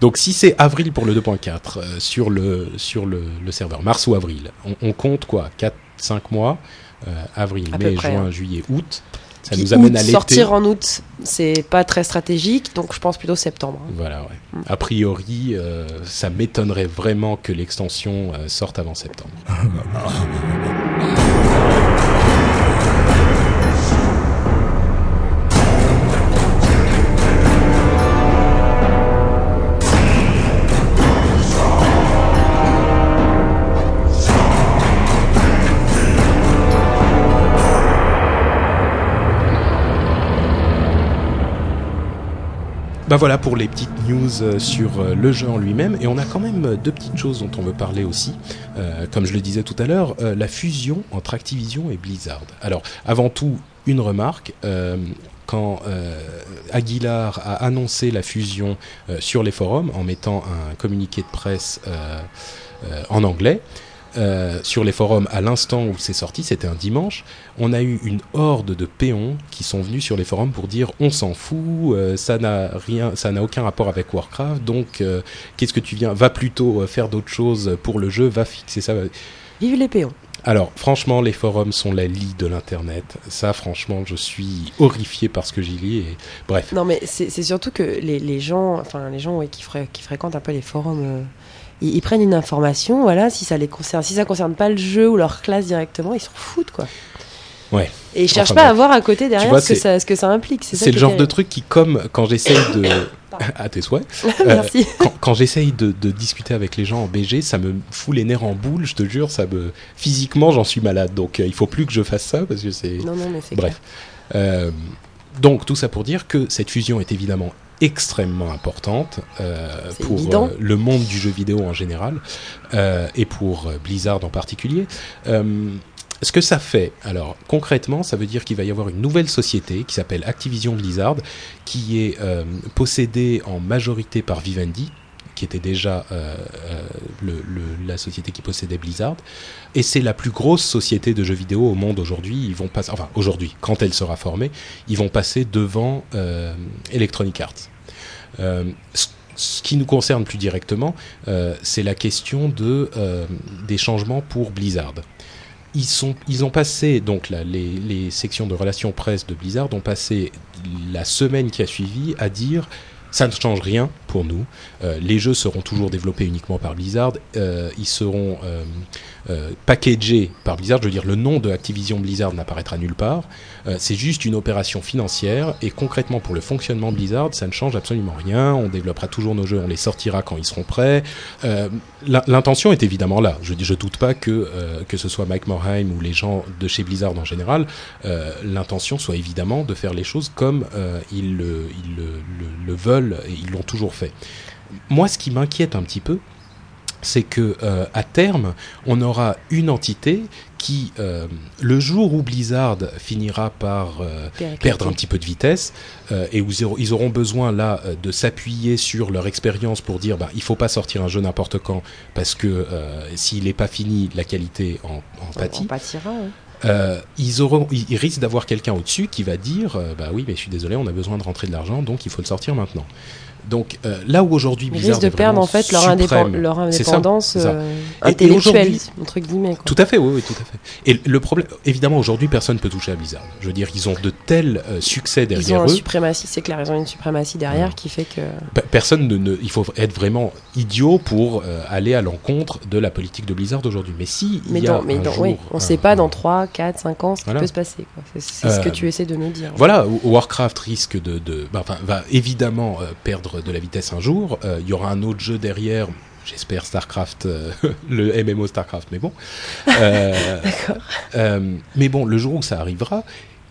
Speaker 1: donc si c'est avril pour le 2.4 euh, sur, le, sur le, le serveur, mars ou avril, on, on compte quoi? 4, 5 mois euh, Avril,
Speaker 2: À
Speaker 1: mai,
Speaker 2: près,
Speaker 1: juin,
Speaker 2: hein.
Speaker 1: juillet, août. Ça
Speaker 2: Puis
Speaker 1: nous amène
Speaker 2: août,
Speaker 1: à l'été.
Speaker 2: sortir en août, c'est pas très stratégique, donc je pense plutôt septembre. hein.
Speaker 1: Voilà, ouais.
Speaker 2: Mm.
Speaker 1: A priori, euh, ça m'étonnerait vraiment que l'extension euh, sorte avant septembre. Bah voilà pour les petites news euh, sur euh, le jeu en lui-même. Et on a quand même euh, deux petites choses dont on veut parler aussi. Comme je le disais tout à l'heure, la fusion entre Activision et Blizzard. Alors, avant tout, une remarque. quand Aguilar a annoncé la fusion sur les forums en mettant un communiqué de presse en anglais, euh, sur les forums à l'instant où c'est sorti, c'était un dimanche, on a eu une horde de péons qui sont venus sur les forums pour dire on s'en fout, euh, ça n'a rien, ça n'a aucun rapport avec Warcraft, donc euh, qu'est-ce que tu viens, va plutôt faire d'autres choses pour le jeu, va fixer ça.
Speaker 2: Vive les péons.
Speaker 1: Alors franchement, les forums sont la lie de l'internet. Ça, franchement, je suis horrifié par ce que j'y lis. Et bref,
Speaker 2: Non, mais c'est surtout que les, les gens, enfin les gens ouais, qui, fré- qui fréquentent un peu les forums, ils, ils prennent une information, voilà, si ça les concerne, si ça concerne pas le jeu ou leur classe directement, ils s'en foutent quoi.
Speaker 1: Ouais.
Speaker 2: Et ils cherchent
Speaker 1: Enfin,
Speaker 2: pas à voir à côté derrière
Speaker 1: vois,
Speaker 2: ce, que ça, ce que ça implique.
Speaker 1: c'est le genre de truc qui, comme quand j'essaye de, à tes souhaits, euh,
Speaker 2: Merci.
Speaker 1: quand, quand j'essaye de, de discuter avec les gens en BG, ça me fout les nerfs en boule, je te jure, ça me physiquement j'en suis malade. Donc euh, il faut plus que je fasse ça parce que c'est
Speaker 2: Non, non, mais c'est
Speaker 1: bref. Euh, donc tout ça pour dire que cette fusion est évidemment extrêmement importante euh, pour euh, le monde du jeu vidéo en général euh, et pour Blizzard en particulier. Ce que ça fait, alors concrètement, ça veut dire qu'il va y avoir une nouvelle société qui s'appelle Activision Blizzard, qui est possédée en majorité par Vivendi, qui était déjà euh, euh, la société qui possédait Blizzard, et c'est la plus grosse société de jeux vidéo au monde aujourd'hui. Ils vont passer, enfin aujourd'hui, quand elle sera formée, ils vont passer devant euh, Electronic Arts. Ce- qui nous concerne plus directement, c'est la question de, des changements pour Blizzard. Ils, sont, ils ont passé, donc les, les sections de relations presse de Blizzard ont passé la semaine qui a suivi à dire ça ne change rien pour nous. Euh, les jeux seront toujours développés uniquement par Blizzard. Euh, ils seront euh, packagés par Blizzard. Je veux dire, le nom de Activision Blizzard n'apparaîtra nulle part. Euh, c'est juste une opération financière. Et concrètement, pour le fonctionnement de Blizzard, ça ne change absolument rien. On développera toujours nos jeux, on les sortira quand ils seront prêts. Euh, l'in- L'intention est évidemment là. Je ne doute pas que, euh, que ce soit Mike Morheim ou les gens de chez Blizzard en général, l'intention soit évidemment de faire les choses comme ils, ils le veulent et ils l'ont toujours fait. Moi, ce qui m'inquiète un petit peu, c'est que euh, à terme, on aura une entité qui, euh, le jour où Blizzard finira par euh, perdre un petit peu de vitesse et où ils auront- besoin là de s'appuyer sur leur expérience pour dire bah, il faut pas sortir un jeu n'importe quand parce que s'il n'est pas fini, la qualité en, en
Speaker 2: On
Speaker 1: pâtit.
Speaker 2: pâtira. hein.
Speaker 1: Euh, ils, auront, ils, ils risquent d'avoir quelqu'un au-dessus qui va dire euh, bah oui mais je suis désolé on a besoin de rentrer de l'argent donc il faut le sortir maintenant Donc euh, là où aujourd'hui
Speaker 2: Ils
Speaker 1: Blizzard
Speaker 2: risquent de
Speaker 1: est
Speaker 2: perdre en fait leur, indépendance euh, intellectuelle, entre guillemets. Quoi.
Speaker 1: Tout à fait, oui, oui, tout à fait. Et le problème, évidemment, aujourd'hui, personne ne peut toucher à Blizzard. Je veux dire, ils ont de tels euh, succès
Speaker 2: Ils ont
Speaker 1: derrière
Speaker 2: un
Speaker 1: eux.
Speaker 2: suprématie, c'est clair, ils ont une suprématie derrière
Speaker 1: Ouais.
Speaker 2: qui fait que.
Speaker 1: Pe- Personne ne, ne- il faut être vraiment idiot pour euh, aller à l'encontre de la politique de Blizzard aujourd'hui. Mais si
Speaker 2: Mais,
Speaker 1: il y a
Speaker 2: dans, mais
Speaker 1: un
Speaker 2: dans-
Speaker 1: jour,
Speaker 2: oui, on ne sait pas dans 3, 4, 5 ans ce qui
Speaker 1: Voilà.
Speaker 2: peut se passer. quoi. C'est c'est ce que tu essaies de nous dire.
Speaker 1: Voilà, Warcraft risque de, de- bah, enfin, va évidemment euh, perdre de la vitesse un jour. Euh, Il y aura un autre jeu derrière. J'espère Starcraft, euh, le MMO Starcraft, mais bon. Euh,
Speaker 2: D'accord.
Speaker 1: euh, mais bon, le jour où ça arrivera,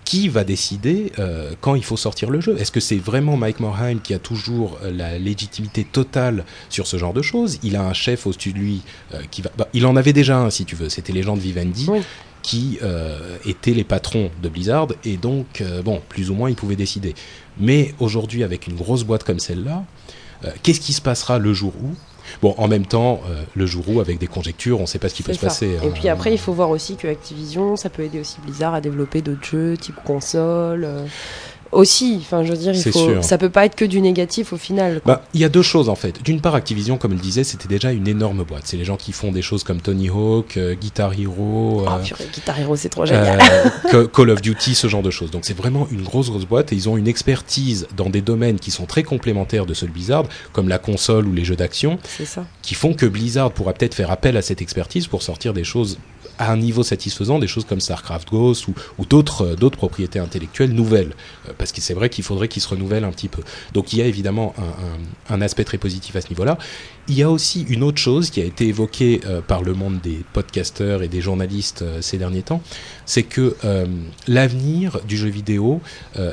Speaker 1: qui va décider euh, quand il faut sortir le jeu? Est-ce que c'est vraiment Mike Morheim qui a toujours euh, la légitimité totale sur ce genre de choses? Il a un chef au-dessus de lui euh, qui va. bah, il en avait déjà un, si tu veux. C'était les gens de Vivendi.
Speaker 2: Oui.
Speaker 1: Qui euh, étaient les patrons de Blizzard et donc euh, bon plus ou moins ils pouvaient décider mais aujourd'hui avec une grosse boîte comme celle-là euh, qu'est-ce qui se passera le jour où? Bon en même temps euh, le jour où avec des conjectures on ne sait pas ce qui peut se passer
Speaker 2: Et
Speaker 1: hein.
Speaker 2: puis après, il faut voir aussi que Activision, ça peut aider aussi Blizzard à développer d'autres jeux type console. euh, aussi, enfin, je veux dire, il faut, ça peut pas être que du négatif au final.
Speaker 1: Bah, il y a deux choses en fait. D'une part, Activision, comme je le disais, c'était déjà une énorme boîte. C'est les gens qui font des choses comme Tony Hawk, euh, Guitar Hero,
Speaker 2: Oh
Speaker 1: euh,
Speaker 2: purée, Guitar Hero, c'est trop génial.
Speaker 1: euh, Ca- Call of Duty, ce genre de choses. Donc c'est vraiment une grosse grosse boîte et ils ont une expertise dans des domaines qui sont très complémentaires de ceux de Blizzard, comme la console ou les jeux d'action, qui font que Blizzard pourra peut-être faire appel à cette expertise pour sortir des choses à un niveau satisfaisant, des choses comme StarCraft Ghost ou, euh, d'autres propriétés intellectuelles nouvelles, Euh, parce que c'est vrai qu'il faudrait qu'ils se renouvellent un petit peu. Donc il y a évidemment un, aspect très positif à ce niveau-là. Il y a aussi une autre chose qui a été évoquée euh, par le monde des podcasteurs et des journalistes ces derniers temps, c'est que l'avenir du jeu vidéo,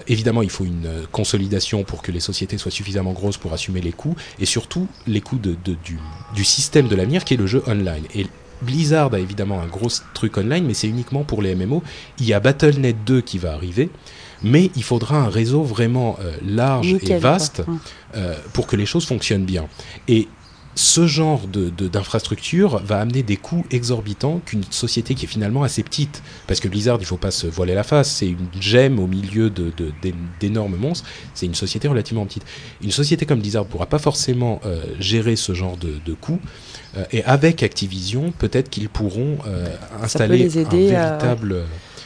Speaker 1: évidemment, il faut une consolidation pour que les sociétés soient suffisamment grosses pour assumer les coûts, et surtout les coûts du, du système de l'avenir qui est le jeu online. Et Blizzard a évidemment un gros truc online, mais c'est uniquement pour les MMO. Il y a Battle.net 2 qui va arriver, mais il faudra un réseau vraiment euh, large et vaste euh, pour que les choses fonctionnent bien. Et ce genre de, de- d'infrastructure va amener des coûts exorbitants qu'une société qui est finalement assez petite, parce que Blizzard, il faut pas se voiler la face, c'est une gemme au milieu de, de- d'énormes monstres, c'est une société relativement petite. Une société comme Blizzard pourra pas forcément euh, gérer ce genre de, de coûts, euh, et avec Activision, peut-être qu'ils pourront euh, installer
Speaker 2: les aider
Speaker 1: un
Speaker 2: à-
Speaker 1: véritable...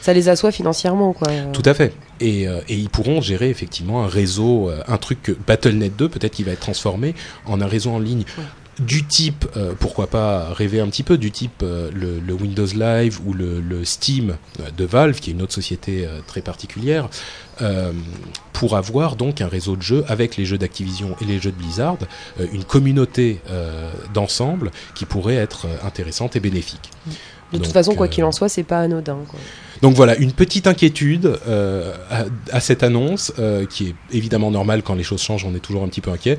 Speaker 2: Ça les assoit financièrement, quoi.
Speaker 1: Tout à fait. Et, euh, et ils pourront gérer effectivement un réseau, euh, un truc que Battle.net 2, peut-être qu'il va être transformé en un réseau en ligne.
Speaker 2: Ouais.
Speaker 1: Du type, euh, pourquoi pas rêver un petit peu, du type euh, le, Windows Live ou le, Steam euh, de Valve, qui est une autre société très particulière, euh, pour avoir donc un réseau de jeux avec les jeux d'Activision et les jeux de Blizzard, euh, une communauté euh, d'ensemble qui pourrait être intéressante et bénéfique.
Speaker 2: De toute
Speaker 1: Donc,
Speaker 2: façon, quoi
Speaker 1: euh,
Speaker 2: qu'il en soit, c'est pas anodin. Quoi.
Speaker 1: donc voilà, une petite inquiétude euh, à, à cette annonce, euh, qui est évidemment normale quand les choses changent, on est toujours un petit peu inquiet.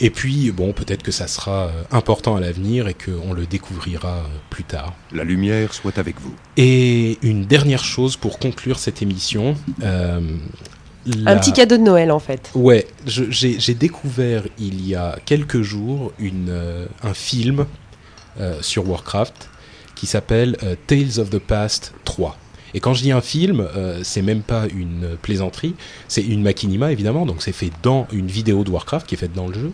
Speaker 1: Et puis, bon, peut-être que ça sera important à l'avenir et qu'on le découvrira plus tard.
Speaker 3: La lumière soit avec vous.
Speaker 1: Et une dernière chose pour conclure cette émission. euh, la-
Speaker 2: Un petit cadeau de Noël, en fait.
Speaker 1: Ouais, j'ai découvert il y a quelques jours une, euh, un film euh, sur Warcraft qui s'appelle euh, Tales of the Past 3. Et quand je dis un film, c'est même pas une plaisanterie, c'est une machinima évidemment, donc c'est fait dans une vidéo de Warcraft qui est faite dans le jeu,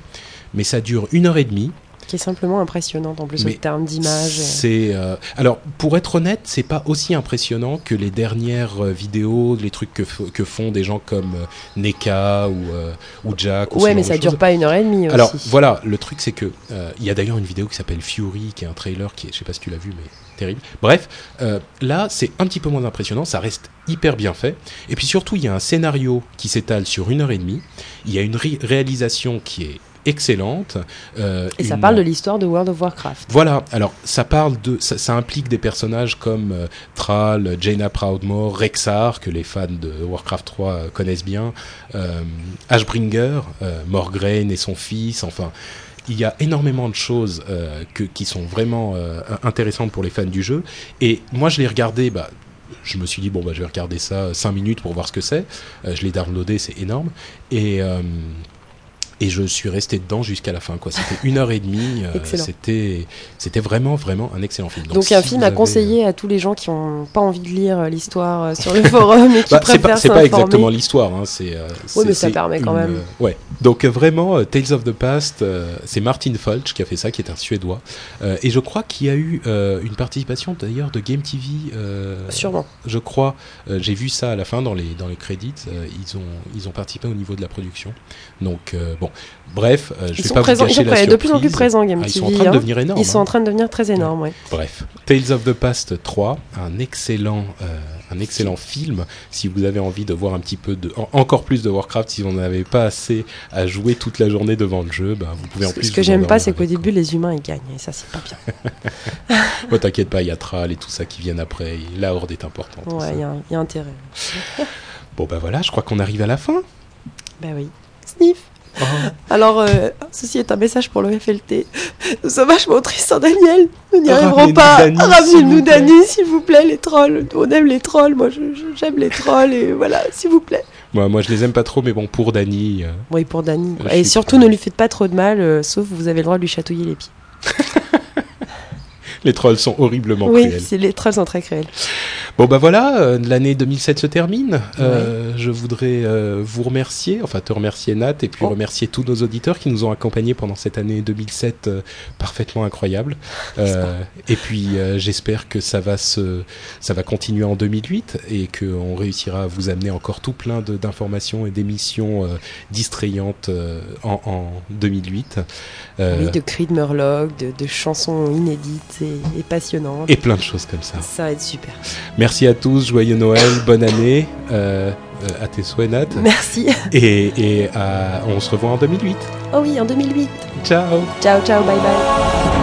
Speaker 1: mais ça dure une heure et demie.
Speaker 2: Qui est simplement impressionnante, en plus,
Speaker 1: Mais
Speaker 2: en termes d'image.
Speaker 1: C'est euh, alors pour être honnête, c'est pas aussi impressionnant que les dernières euh, vidéos, les trucs que, font des gens comme euh, Neka ou euh, ou Jack. ou
Speaker 2: Ouais, mais ça
Speaker 1: choses.
Speaker 2: dure pas une heure et demie aussi.
Speaker 1: Alors voilà, le truc c'est que euh, il y a d'ailleurs une vidéo qui s'appelle Fury, qui est un trailer qui est, je sais pas si tu l'as vu, mais terrible. Bref, euh, là c'est un petit peu moins impressionnant, ça reste hyper bien fait. Et puis surtout, il y a un scénario qui s'étale sur une heure et demie. Il y a une ré- réalisation qui est excellente. euh,
Speaker 2: Et ça
Speaker 1: une-
Speaker 2: parle de l'histoire de World of Warcraft.
Speaker 1: voilà, alors ça parle de, ça, ça implique des personnages comme euh, Thrall, Jaina Proudmore, Rexar, que les fans de Warcraft 3 euh, connaissent bien, euh, Ashbringer, Morgraine et son fils, enfin, il y a énormément de choses euh, que, qui sont vraiment euh, intéressantes pour les fans du jeu. Et moi, je l'ai regardé, bah, je me suis dit, bon, bah, je vais regarder ça 5 minutes pour voir ce que c'est. Euh, je l'ai downloadé, c'est énorme. Et. Euh, et je suis resté dedans jusqu'à la fin. Quoi. C'était une heure et demie. euh,
Speaker 2: Excellent.
Speaker 1: c'était, c'était vraiment, vraiment un excellent film.
Speaker 2: Donc, un film à
Speaker 1: avez,
Speaker 2: conseiller à tous les gens qui n'ont pas envie de lire euh, l'histoire euh, sur le forum et qui
Speaker 1: Bah,
Speaker 2: préfèrent
Speaker 1: pas, c'est pas exactement l'histoire, hein, c'est. euh,
Speaker 2: Oui, mais ça permet quand
Speaker 1: une,
Speaker 2: même.
Speaker 1: euh, ouais. Donc euh, vraiment, euh, Tales of the Past, euh, c'est Martin Fulch qui a fait ça, qui est un Suédois, Euh, et je crois qu'il y a eu euh, une participation d'ailleurs de Game TV. euh,
Speaker 2: Sûrement.
Speaker 1: Je crois, euh, j'ai vu ça à la fin dans les dans les crédits. euh, ils ont ils ont participé au niveau de la production. Donc euh, bon, bref, euh, je
Speaker 2: Ils
Speaker 1: vais
Speaker 2: sont,
Speaker 1: pas
Speaker 2: présents,
Speaker 1: vous
Speaker 2: ils
Speaker 1: gâcher
Speaker 2: sont
Speaker 1: la
Speaker 2: prêts, de plus en plus présents, Game
Speaker 1: Ah, ils sont en train de
Speaker 2: hein.
Speaker 1: devenir énormes.
Speaker 2: Ils sont
Speaker 1: hein.
Speaker 2: en train de devenir très énormes, ouais.
Speaker 1: Bref, Tales of the Past 3, un excellent, euh, un excellent film. Si vous avez envie de voir un petit peu de, en- encore plus de Warcraft, si vous n'avez pas assez à jouer toute la journée devant le jeu, bah, vous pouvez en plus.
Speaker 2: Ce que j'aime pas, c'est qu'au début, les humains, ils gagnent. Et ça, c'est pas bien.
Speaker 1: Oh, T'inquiète pas, il y a Thrall et tout ça qui viennent après. la horde est importante.
Speaker 2: Ouais, il y, a y intérêt.
Speaker 1: Bon bah voilà, je crois qu'on arrive à la fin.
Speaker 2: Bah oui. Sniff
Speaker 1: Oh.
Speaker 2: Alors, euh, ceci est un message pour le FLT. Nous sommes vachement tristes sans Daniel. Nous n'y arriverons pas. Ramenez-nous. Dany, s'il vous plaît, les trolls. On aime les trolls. Moi, j'aime les trolls. Et voilà, s'il vous plaît.
Speaker 1: Moi, moi, je les aime pas trop, mais bon, pour Dany, euh,
Speaker 2: Oui, pour Dany.
Speaker 1: Je
Speaker 2: Et surtout, ne lui faites pas trop de mal, euh, sauf vous avez le droit de lui chatouiller les pieds.
Speaker 1: les trolls sont horriblement
Speaker 2: oui,
Speaker 1: cruels.
Speaker 2: c'est les trolls sont très cruels.
Speaker 1: Bon bah voilà, euh, l'année 2007 se termine. Euh, je voudrais euh, vous remercier, enfin te remercier Nat, et puis
Speaker 2: Oh.
Speaker 1: remercier tous nos auditeurs qui nous ont accompagnés pendant cette année 2007 euh, parfaitement incroyable. Et puis j'espère que ça va se, ça va continuer en 2008 et qu'on réussira à vous amener encore tout plein d'informations et d'émissions distrayantes en, en 2008. Euh,
Speaker 2: Oui, de cris de Murloc, de, de chansons inédites et, et passionnantes.
Speaker 1: et plein de choses comme ça.
Speaker 2: Ça va être super.
Speaker 1: Merci à tous, joyeux Noël, bonne année, euh, euh, à tes souhaits Nat.
Speaker 2: Merci.
Speaker 1: Et, et à- on se revoit en 2008.
Speaker 2: Oh oui, en 2008.
Speaker 1: Ciao
Speaker 2: Ciao, ciao, bye bye.